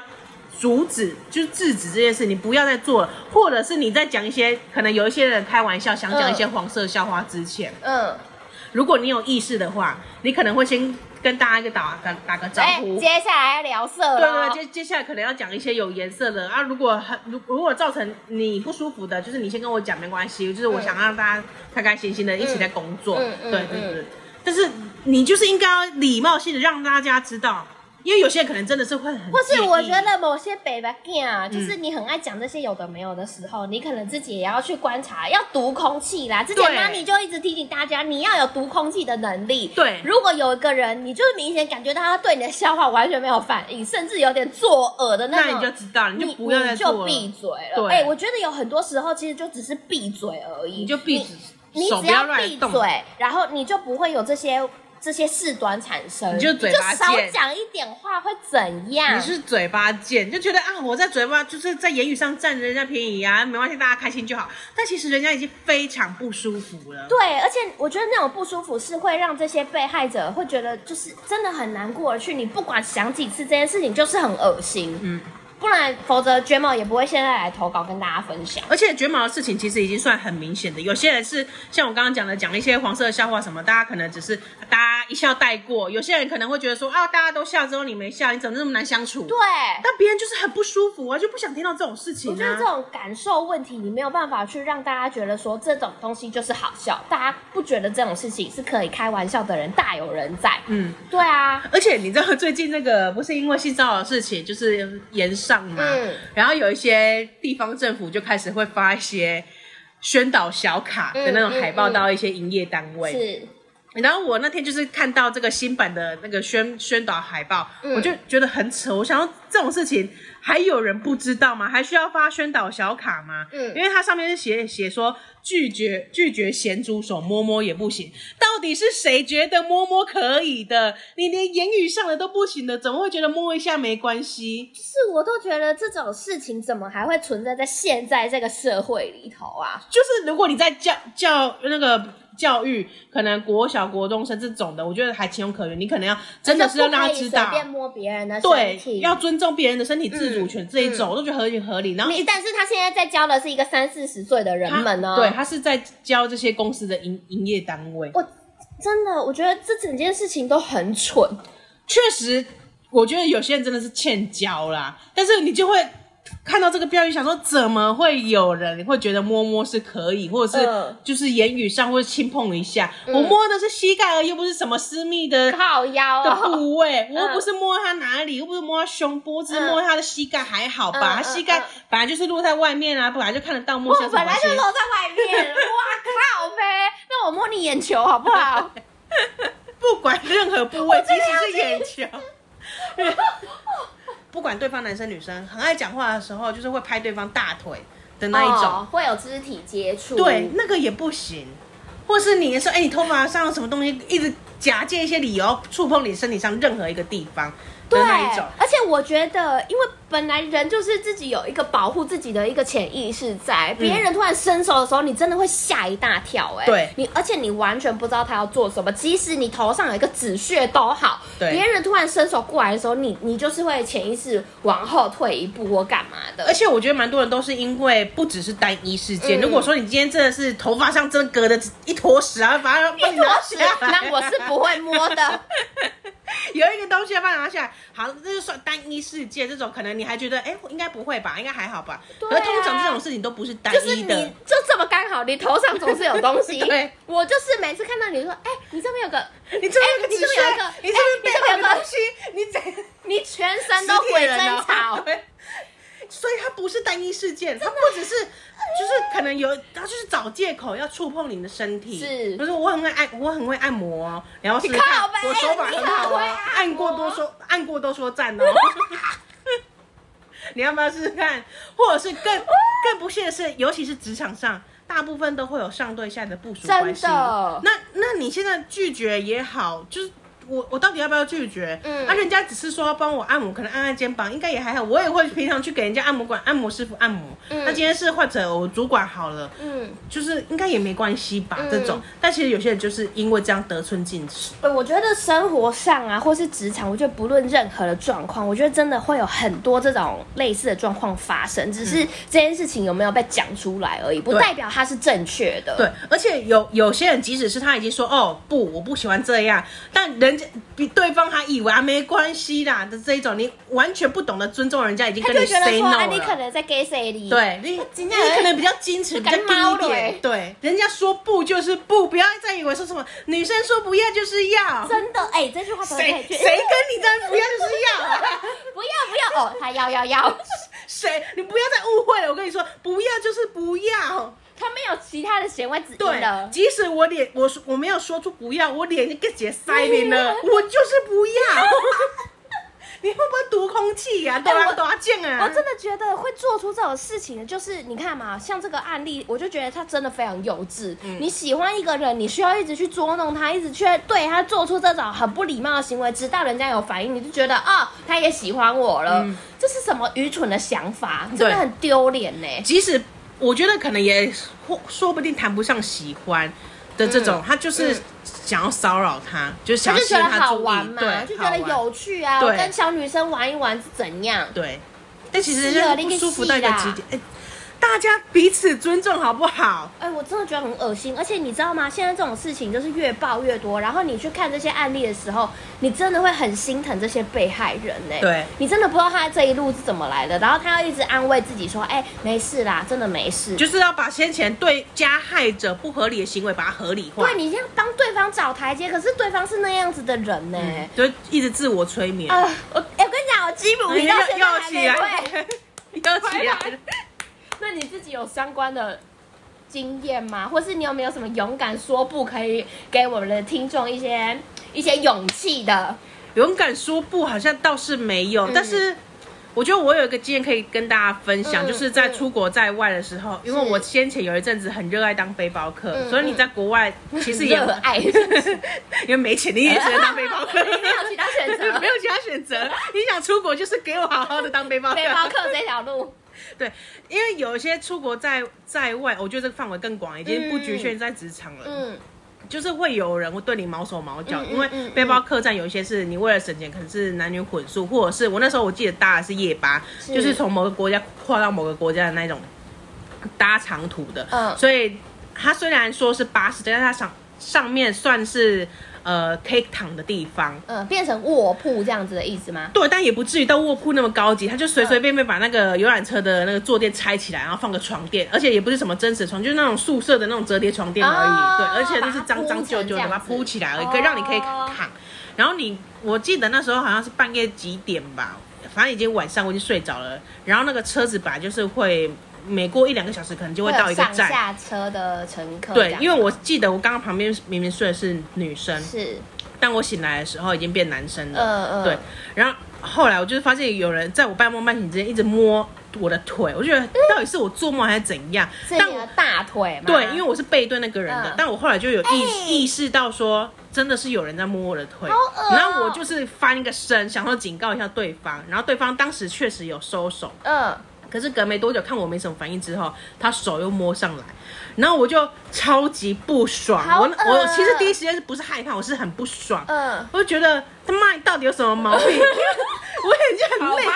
阻止，就是制止这件事，你不要再做了，或者是你在讲一些可能有一些人开玩笑，想讲一些黄色笑话之前，嗯，如果你有意识的话，你可能会先跟大家一个打打打个招呼。欸，接下来要聊色了。对对对，接接下来可能要讲一些有颜色的啊。如果很如如果造成你不舒服的，就是你先跟我讲没关系，就是我想让大家开开心心的一起在工作。对对对，但是你就是应该要礼貌性的让大家知道。因为有些人可能真的是会很，或是我觉得某些北北啊，就是你很爱讲这些有的没有的时候，嗯、你可能自己也要去观察，要读空气啦。之前妈咪就一直提醒大家，你要有读空气的能力。对，如果有一个人，你就是明显感觉到他对你的笑话完全没有反应，甚至有点作呕的那种，那你就知道，你就不要再做了，你就闭嘴了。对，哎、欸，我觉得有很多时候其实就只是闭嘴而已，你就闭嘴，你只要闭嘴，然后你就不会有这些。这些事端产生，你就嘴巴贱，少讲一点话会怎样？你是嘴巴贱，就觉得啊，我在嘴巴就是在言语上占人家便宜啊，没关系，大家开心就好。但其实人家已经非常不舒服了。对，而且我觉得那种不舒服是会让这些被害者会觉得就是真的很难过而去。你不管想几次这件事情，就是很恶心。嗯。不然，否则卷毛也不会现在来投稿跟大家分享。而且卷毛的事情其实已经算很明显的，有些人是像我刚刚讲的，讲一些黄色的笑话什么，大家可能只是大家一笑带过。有些人可能会觉得说啊，大家都笑之后你没笑，你怎么那么难相处？对。但别人就是很不舒服啊，就不想听到这种事情啊。我觉得这种感受问题，你没有办法去让大家觉得说这种东西就是好笑，大家不觉得这种事情是可以开玩笑的人大有人在。嗯，对啊。而且你知道最近那个不是因为性骚扰的事情就是炎上嘛？嗯。然后有一些地方政府就开始会发一些宣导小卡的那种海报到一些营业单位。是。然后我那天就是看到这个新版的那个宣宣导海报，嗯、我就觉得很扯。我想要这种事情还有人不知道吗？还需要发宣导小卡吗？嗯，因为它上面是写写说拒绝拒绝咸猪手摸摸也不行。到底是谁觉得摸摸可以的？你连言语上的都不行的，怎么会觉得摸一下没关系？是我都觉得这种事情怎么还会存在在现在这个社会里头啊？就是如果你在教教那个。教育可能国小、国中生这种的，我觉得还情有可原。你可能要真的是要让他知道，随便摸别人的身体，对，要尊重别人的身体自主权这一种，嗯、我都觉得合情合理。然后，你但是他现在在教的是一个三四十岁的人们呢？对，他是在教这些公司的营营业单位。我真的，我觉得这整件事情都很蠢。确实，我觉得有些人真的是欠教啦，但是你就会。看到这个标语，想说怎么会有人会觉得摸摸是可以，或者是就是言语上会轻碰一下？嗯、我摸的是膝盖而已，又不是什么私密的靠腰的部位，哦、我又不是摸他哪里，又不是摸他胸部，只是摸他的膝盖还好吧？嗯、他膝盖本来就是露在外面啊，本来就看得到摸。我本来就露在外面，哇靠呗！那我摸你眼球好不好？<laughs> 不管任何部位，即使是眼球。不管对方男生女生，很爱讲话的时候，就是会拍对方大腿的那一种，哦、会有肢体接触。对，那个也不行。或是你说，哎、欸，你头发上有什么东西，一直假借一些理由触碰你身体上任何一个地方。对，而且我觉得，因为本来人就是自己有一个保护自己的一个潜意识在，别、嗯、人突然伸手的时候，你真的会吓一大跳、欸，哎，对，你而且你完全不知道他要做什么，即使你头上有一个止血都好，对，别人突然伸手过来的时候，你你就是会潜意识往后退一步或干嘛的。而且我觉得蛮多人都是因为不只是单一事件，嗯、如果说你今天真的是头发上真的隔的一坨屎啊，把它一坨屎，那我是不会摸的。有一个东西要把它拿下来，好，这就算单一事件，这种可能你还觉得，哎、欸，应该不会吧，应该还好吧。对、啊。可是通常这种事情都不是单一的，就是你就这么刚好，你头上总是有东西。<laughs> 对。我就是每次看到你说，哎、欸，你这边有个，<laughs> 你这边有个，你这边有一个，你这边有个东西，<laughs> 你怎，你全身都鬼争吵。所以它不是单一事件，它不只是，就是可能有，他就是找借口要触碰你的身体。是，不是我很会按，我很会按摩，然后是看我手法很好啊，按过多说，按过都说赞哦。<laughs> 你要不要试试看？或者是更更不屑的是，尤其是职场上，大部分都会有上对下的部署关系。那那你现在拒绝也好，就是我我到底要不要拒绝？嗯，那、啊、人家只是说要帮我按摩，可能按按肩膀，应该也还好。我也会平常去给人家按摩馆按摩师傅按摩。嗯，那今天是患者，我主管好了，嗯，就是应该也没关系吧？嗯、这种，但其实有些人就是因为这样得寸进尺。我觉得生活上啊，或是职场，我觉得不论任何的状况，我觉得真的会有很多这种类似的状况发生，只是这件事情有没有被讲出来而已，不代表它是正确的。对，而且有有些人，即使是他已经说哦不，我不喜欢这样，但人家比对方还以为啊没关系啦的这一种，你完全不懂得尊重人家，已经跟你 say no 了。你可能在给谁你？对，你你可能比较矜持，比较低一点。对，人家说不就是不，不要再以为说什么女生说不要就是要。真的哎、欸，这句话谁谁跟你在不要就是要、啊？不要不要哦，他要要要。<laughs> 谁？你不要再误会了，我跟你说，不要就是不要。他没有其他的弦外之音的。即使我脸我我没有说出不要，我脸就直接塞里了，我就是不要。<laughs> 你会不会读空气呀？多啊多少件啊！我真的觉得会做出这种事情的，就是你看嘛，像这个案例，我就觉得他真的非常幼稚。嗯、你喜欢一个人，你需要一直去捉弄他，一直去对他做出这种很不礼貌的行为，直到人家有反应，你就觉得啊、哦，他也喜欢我了。嗯、这是什么愚蠢的想法？真的很丢脸呢。即使我觉得可能也或说不定谈不上喜欢的这种，嗯、他就是。嗯想要骚扰他，就是想要吸引他玩嘛，对就觉得有趣啊，我跟小女生玩一玩是怎样？对，但其实人家不舒服到一个极点。大家彼此尊重好不好？哎、欸，我真的觉得很恶心，而且你知道吗？现在这种事情就是越爆越多，然后你去看这些案例的时候，你真的会很心疼这些被害人呢。对，你真的不知道他这一路是怎么来的，然后他要一直安慰自己说：“哎、欸，没事啦，真的没事。”就是要把先前对加害者不合理的行为把它合理化。对，你这样帮对方找台阶，可是对方是那样子的人呢，嗯、就一直自我催眠。我、欸、我跟你讲，我基本你到现在还没会，要起来。<laughs> 那你自己有相关的经验吗？或是你有没有什么勇敢说不可以给我们的听众一些一些勇气的？勇敢说不好像倒是没有，嗯、但是我觉得我有一个经验可以跟大家分享，嗯、就是在出国在外的时候，嗯、因为我先前有一阵子很热爱当背包客，嗯、所以你在国外其实也 <laughs> 热爱，<laughs> 因为没钱你也只能当背包客，<laughs> 没有其他选择，没有其他选择。你想出国就是给我好好的当背包客，背包客这条路。对，因为有一些出国在在外，我觉得这个范围更广，已经不局限在职场了。嗯，就是会有人会对你毛手毛脚，嗯、因为背包客栈有一些是你为了省钱，可能是男女混宿，或者是我那时候我记得搭的是夜巴，是就是从某个国家跨到某个国家的那种搭长途的。嗯，所以它虽然说是巴士，但是它上上面算是。呃，可以躺的地方，嗯，变成卧铺这样子的意思吗？对，但也不至于到卧铺那么高级，他就随随便便把那个游览车的那个坐垫拆起来，然后放个床垫，而且也不是什么真实床，就是那种宿舍的那种折叠床垫而已。哦、对，而且都是脏脏旧旧的，把它铺起来而已，可以让你可以躺。然后你，我记得那时候好像是半夜几点吧，反正已经晚上，我已经睡着了。然后那个车子本来就是会。每过一两个小时，可能就会到一个站。上下车的乘客。对，因为我记得我刚刚旁边明明睡的是女生，是，但我醒来的时候已经变男生了。嗯嗯。对，然后后来我就是发现有人在我半梦半醒之间一直摸我的腿，我觉得到底是我做梦还是怎样？但我大腿。对，因为我是背对那个人的，但我后来就有意意识到说，真的是有人在摸我的腿。然后我就是翻一个身，想说警告一下对方，然后对方当时确实有收手。嗯。可是隔没多久，看我没什么反应之后，他手又摸上来，然后我就超级不爽。我我其实第一时间是不是害怕，我是很不爽。嗯，我就觉得他妈你到底有什么毛病？<laughs> 我眼睛很累，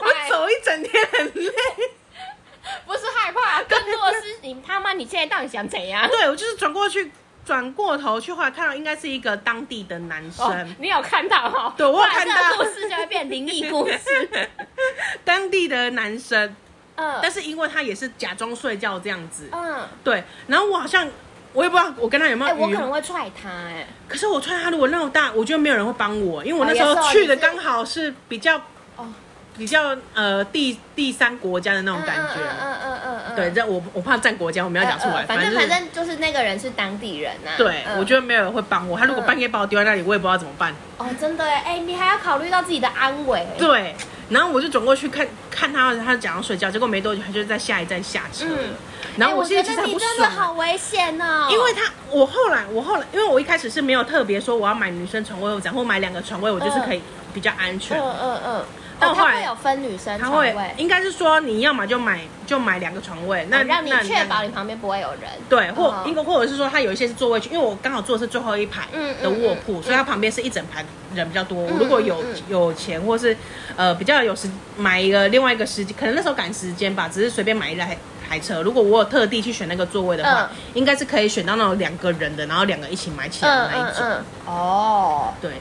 我走一整天很累。<laughs> 不是害怕，更多的是你他妈你现在到底想怎样？对，我就是转过去。转过头去，后来看到应该是一个当地的男生。哦、你有看到哈、哦？对，我有看到。故事就会变灵异故事。<laughs> 当地的男生，嗯，但是因为他也是假装睡觉这样子，嗯，对。然后我好像，我也不知道我跟他有没有、欸。我可能会踹他哎、欸。可是我踹他如果那么大，我觉得没有人会帮我，因为我那时候去的刚好是比较哦。比较呃第第三国家的那种感觉，嗯嗯嗯嗯，对，这我我怕占国家，我没有讲出来。反正反正就是那个人是当地人呐。对，我觉得没有人会帮我。他如果半夜把我丢在那里，我也不知道怎么办。哦，真的哎，哎，你还要考虑到自己的安危。对，然后我就转过去看看他，他讲要睡觉，结果没多久他就在下一站下车了。嗯、然后我现在其实很不爽、啊，欸、真的好危险哦。因为他我后来我后来，因为我一开始是没有特别说我要买女生床位，我然后买两个床位，我就是可以比较安全。嗯嗯嗯。但后来、哦、他会有分女生床位，应该是说你要么就买就买两个床位，那、哦、让你确保你旁边不会有人。对，或应该、哦、或者是说他有一些是座位区，因为我刚好坐的是最后一排的卧铺，嗯嗯嗯、所以它旁边是一整排人比较多。嗯、如果有、嗯、有钱或是呃比较有时买一个另外一个时间，可能那时候赶时间吧，只是随便买一台台车。如果我有特地去选那个座位的话，嗯、应该是可以选到那种两个人的，然后两个一起买起来的那一种。哦，对。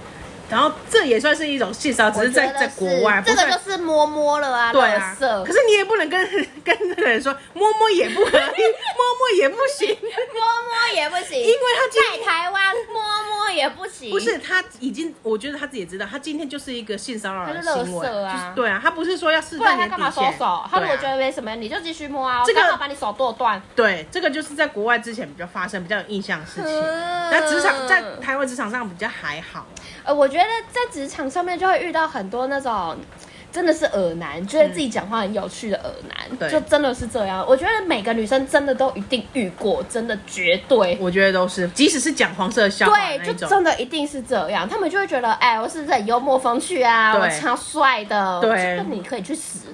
然后这也算是一一种性骚扰，只是在在国外，这个就是摸摸了啊。对啊，可是你也不能跟跟那个人说摸摸也不可以，<laughs> 摸摸也不行，摸摸也不行，因为他在台湾摸摸也不行。不是，他已经，我觉得他自己也知道，他今天就是一个性骚扰的行为啊。对啊，他不是说要试探你的底线。他干嘛收手？他如果觉得没什么，你就继续摸啊。这个把你手剁断。对，这个就是在国外之前比较发生、比较有印象的事情。在职场，在台湾职场上比较还好。呃，我觉得在职场。上面就会遇到很多那种真的是耳男，觉得自己讲话很有趣的耳男，嗯、就真的是这样。我觉得每个女生真的都一定遇过，真的绝对，我觉得都是，即使是讲黄色笑话，对，就真的一定是这样。他们就会觉得，哎，我是不是很幽默风趣啊？我超帅的，对，那你可以去死。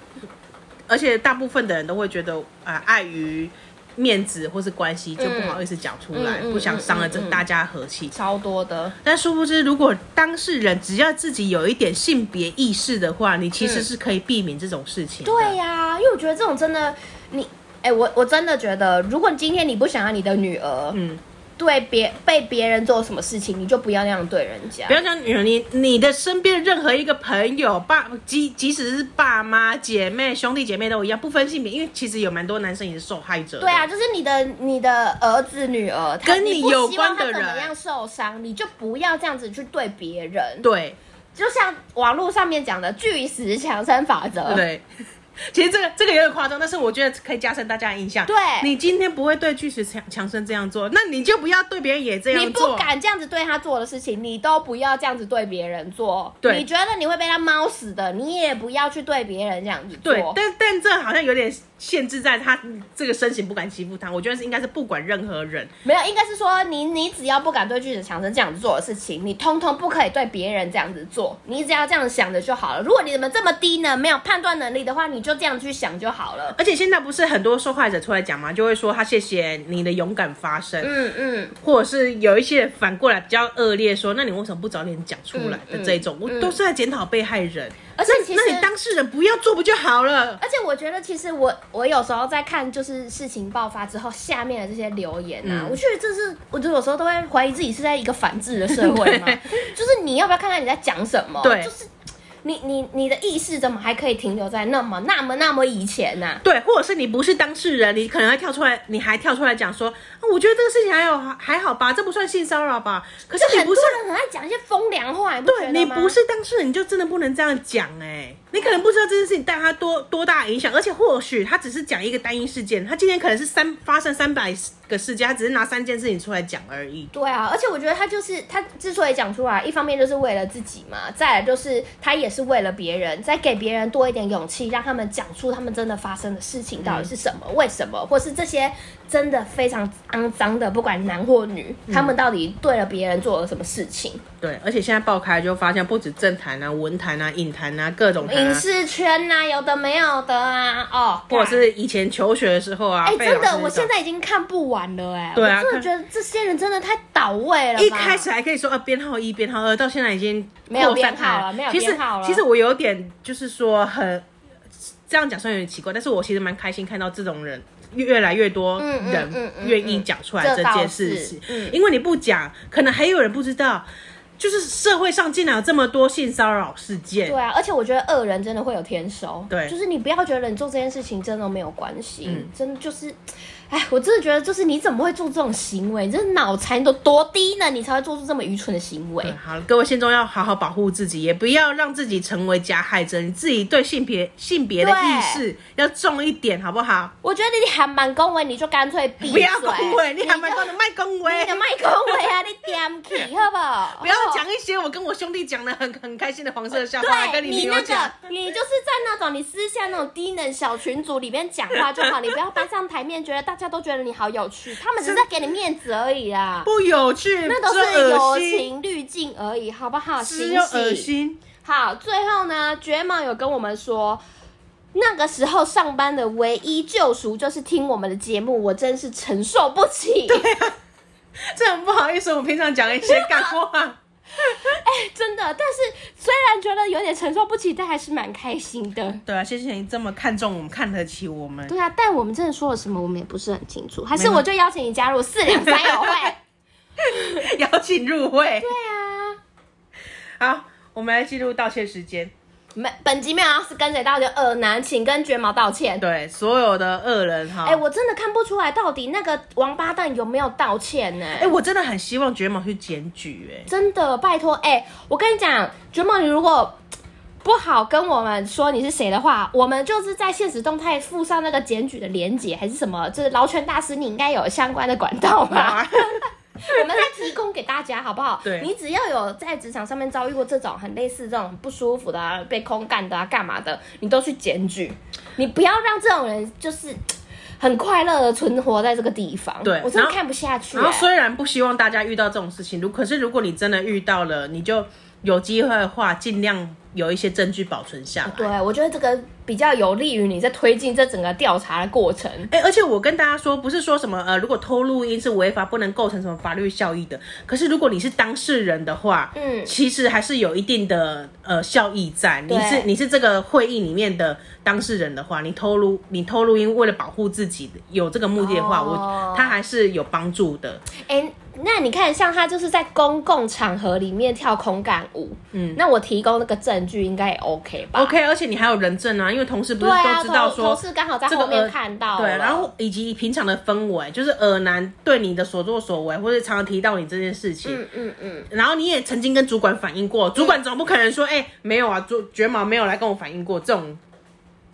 而且大部分的人都会觉得，啊、呃，碍于。面子或是关系就不好意思讲出来，嗯、不想伤了这大家和气，超多的。但殊不知，如果当事人只要自己有一点性别意识的话，你其实是可以避免这种事情。对呀、啊，因为我觉得这种真的，你，哎、欸，我我真的觉得，如果今天你不想要你的女儿，嗯。对别被别人做什么事情，你就不要那样对人家。不要讲女人，你你的身边任何一个朋友，爸即即使是爸妈、姐妹、兄弟姐妹都一样，不分性别，因为其实有蛮多男生也是受害者。对啊，就是你的你的儿子女儿，跟你有关的人怎么样受伤，你就不要这样子去对别人。对，就像网络上面讲的巨石强森法则。对。<laughs> 其实这个这个有点夸张，但是我觉得可以加深大家的印象。对，你今天不会对巨石强强森这样做，那你就不要对别人也这样做。你不敢这样子对他做的事情，你都不要这样子对别人做。对，你觉得你会被他猫死的，你也不要去对别人这样子做。对，但但这好像有点。限制在他这个身形不敢欺负他，我觉得是应该是不管任何人，没有，应该是说你你只要不敢对巨石强森这样子做的事情，你通通不可以对别人这样子做，你只要这样想着就好了。如果你怎么这么低呢，没有判断能力的话，你就这样去想就好了。而且现在不是很多受害者出来讲吗？就会说他谢谢你的勇敢发声，嗯嗯，或者是有一些反过来比较恶劣说，那你为什么不早点讲出来的这种，我、都是在检讨被害人。而且其实，那你当事人不要做不就好了？而且我觉得，其实我我有时候在看，就是事情爆发之后下面的这些留言啊，嗯、我觉得这是，我就有时候都会怀疑自己是在一个反智的社会嘛。<laughs> 就是你要不要看看你在讲什么？对，就是。你你你的意识怎么还可以停留在那么那么那么以前呢、啊？对，或者是你不是当事人，你可能还跳出来，你还跳出来讲说，我觉得这个事情还有还好吧，这不算性骚扰吧？可是你不是很多人很爱讲一些风凉话，你对你不是当事人，你就真的不能这样讲哎、欸。你可能不知道这件事情带他多多大影响，而且或许他只是讲一个单一事件，他今天可能是三发生三百个事件，他只是拿三件事情出来讲而已。对啊，而且我觉得他就是他之所以讲出来，一方面就是为了自己嘛，再来就是他也是为了别人，再给别人多一点勇气，让他们讲出他们真的发生的事情到底是什么、为什么，或是这些真的非常肮脏的，不管男或女，嗯、他们到底对了别人做了什么事情？对，而且现在爆开就发现，不止政坛啊、文坛啊、影坛啊，各种影视圈啊，有的没有的啊，哦，或者是以前求学的时候啊，哎、欸，真的，我现在已经看不完了、欸，哎，对啊，我真的觉得这些人真的太倒位了。一开始还可以说啊，编号一、编号二，到现在已经没有编号了，没有编号了。其实，其实我有点就是说很这样讲，虽然有点奇怪，但是我其实蛮开心看到这种人越来越多人愿意讲出来这件事情，因为你不讲，可能还有人不知道。就是社会上竟然有这么多性骚扰事件，对啊，而且我觉得恶人真的会有天收，对，就是你不要觉得你做这件事情真的没有关系，嗯，真的就是。哎，我真的觉得，就是你怎么会做这种行为？你这脑残都多低呢？你才会做出这么愚蠢的行为。好，各位心中要好好保护自己，也不要让自己成为加害者。你自己对性别性别的意识要重一点，好不好？我觉得你还蛮恭维，你就干脆闭嘴。不要恭维，你还蛮恭维，卖恭维，你卖恭维啊！你点起好不好？不要讲一些我跟我兄弟讲的很很开心的黄色笑话来跟你讲。你那个，你就是在那种你私下那种低能小群组里面讲话就好，你不要搬上台面，觉得大家都觉得你好有趣，他们只是在给你面子而已啦。不有趣，那都是友情滤镜而已，好不好？只有恶心。好，最后呢，绝毛有跟我们说。那个时候上班的唯一救赎就是听我们的节目，我真是承受不起。对啊，这很不好意思，我平常讲一些干话。<laughs> <laughs> 哎、欸，真的，但是虽然觉得有点承受不起，但还是蛮开心的。对啊，谢谢你这么看重我们，看得起我们。对啊，但我们真的说了什么，我们也不是很清楚。还是我就邀请你加入四两三友会，<laughs> 邀请入会。对啊。好，我们来进入道歉时间。没，本集没有是跟谁道歉？恶男，请跟卷毛道歉。对，所有的恶人哈。哎、欸，我真的看不出来到底那个王八蛋有没有道歉呢？哎、欸，我真的很希望卷毛去检举。哎，真的，拜托，哎、欸，我跟你讲，卷毛，你如果不好跟我们说你是谁的话，我们就是在现实动态附上那个检举的连结，还是什么？就是劳权大师，你应该有相关的管道吧？<laughs> <laughs> 我们来提供给大家，好不好？对，你只要有在职场上面遭遇过这种很类似这种不舒服的、啊、被空干的啊、干嘛的，你都去检举。你不要让这种人就是很快乐的存活在这个地方。对，我真的看不下去、欸。然后虽然不希望大家遇到这种事情，如可是如果你真的遇到了，你就有机会的话，尽量。有一些证据保存下来，对，我觉得这个比较有利于你在推进这整个调查的过程。哎、欸，而且我跟大家说，不是说什么呃，如果偷录音是违法，不能构成什么法律效益的。可是如果你是当事人的话，嗯，其实还是有一定的呃效益在。你是你是这个会议里面的当事人的话，你偷录你偷录音，为了保护自己有这个目的的话，哦、我他还是有帮助的。哎、欸。那你看，像他就是在公共场合里面跳空干舞，嗯，那我提供那个证据应该也 OK 吧？OK，而且你还有人证啊，因为同事不是都知道说，同事刚好在后面看到，对，然后以及平常的氛围，就是恶男对你的所作所为，或者常常提到你这件事情，嗯嗯嗯，然后你也曾经跟主管反映过，主管总不可能说，哎、欸，没有啊，绝绝毛没有来跟我反映过这种。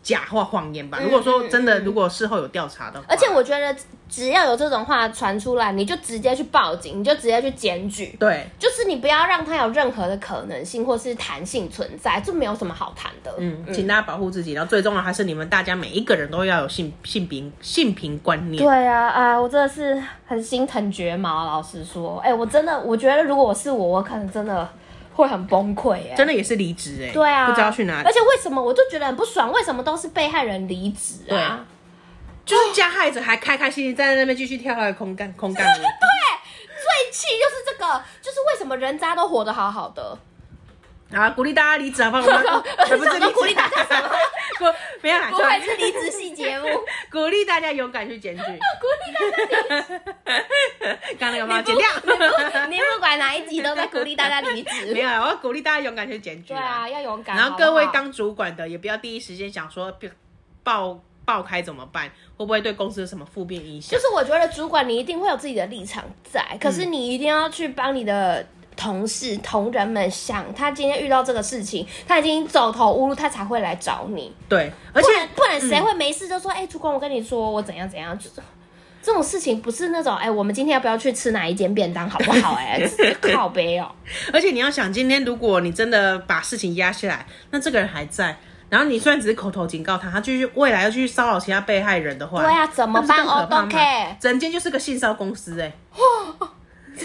假话谎言吧。如果说真的，如果事后有调查的话，而且我觉得只要有这种话传出来，你就直接去报警，你就直接去检举。对，就是你不要让他有任何的可能性或是弹性存在，这没有什么好谈的。嗯，请大家保护自己，然后最重要还是你们大家每一个人都要有性性平性平观念。对啊，啊，我真的是很心疼绝毛。老实说，哎、欸，我真的我觉得如果我是我，我可能真的。会很崩溃哎，真的也是离职哎，对啊，不知道去哪里。而且为什么我就觉得很不爽？为什么都是被害人离职啊？就是加害者还开开心心站在那边继续跳他的空干空干舞。<laughs> 对，最气就是这个，就是为什么人渣都活得好好的。啊！鼓励大家离职好不好？不是 <laughs> 鼓励大家什么？<laughs> 不，没有啦，不会是离职系节目。<laughs> 鼓励大家勇敢去检举。鼓励大家离职。刚刚有没有剪掉？你不管哪一集都在鼓励大家离职。没有，我要鼓励大家勇敢去检举。对啊，要勇敢。然后各位当主管的，也不要第一时间想说爆爆开怎么办？会不会对公司有什么负面影响？就是我觉得主管你一定会有自己的立场在，可是你一定要去帮你的。同事、同仁们想，他今天遇到这个事情，他已经走投无路，他才会来找你。对，而且不然谁会没事就说，哎、嗯，主管，我跟你说，我怎样怎样，就是这种事情不是那种，哎，我们今天要不要去吃哪一间便当，好不好？<laughs> 哎，靠背哦。而且你要想，今天如果你真的把事情压下来，那这个人还在，然后你虽然只是口头警告他，他继续未来要继续骚扰其他被害人的话，对啊，怎么办哦？OK，整间就是个性骚公司，哎。<laughs>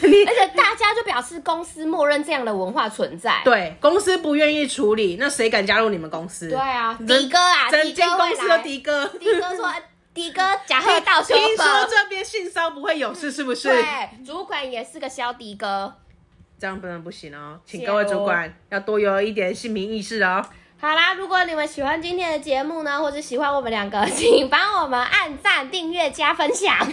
而且大家就表示公司默认这样的文化存在。对，公司不愿意处理，那谁敢加入你们公司？对啊，迪哥啊，整间公司的迪哥。迪哥说：“ <laughs> 迪哥假黑道听说这边性骚不会有事，是不是？”对，主管也是个小迪哥，这样不能不行哦，请各位主管要多有一点性平意识哦。好啦，如果你们喜欢今天的节目呢，或者喜欢我们两个，请帮我们按赞、订阅、加分享。<laughs>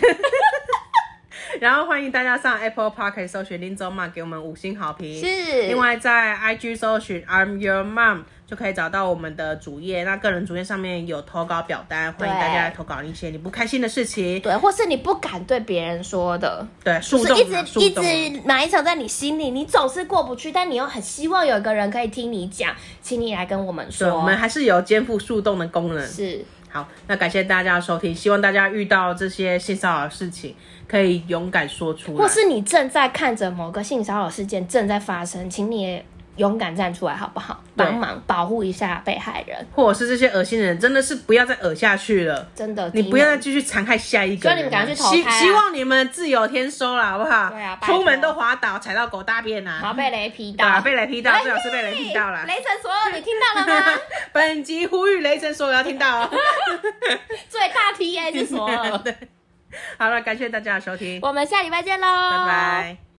<laughs> 然后欢迎大家上 Apple Podcast 搜寻林州妈，给我们五星好评。是。另外在 IG 搜寻 I'm Your Mom 就可以找到我们的主页。那个人主页上面有投稿表单，欢迎大家来投稿一些你不开心的事情，对，或是你不敢对别人说的，对，树洞、啊、一直一直埋藏在你心里，你总是过不去，但你又很希望有一个人可以听你讲，请你来跟我们说。我们还是有肩负树洞的功能。是。好，那感谢大家的收听，希望大家遇到这些性骚扰的事情，可以勇敢说出来，或是你正在看着某个性骚扰事件正在发生，请你勇敢站出来，好不好？帮忙保护一下被害人，或者是这些恶心的人，真的是不要再恶下去了。真的，你不要再继续残害下一个人。所以你们赶快去投胎啊。希希望你们自有天收了，好不好？对啊，出门都滑倒，踩到狗大便啊，然后被雷劈到，对啊，被雷劈到，最好是被雷劈到了。雷神所有，你听到了吗？<laughs> 本集呼吁雷神所有要听到哦。<laughs> 最大 T A 是所有。<laughs> 对，好了，感谢大家的收听，我们下礼拜见喽，拜拜。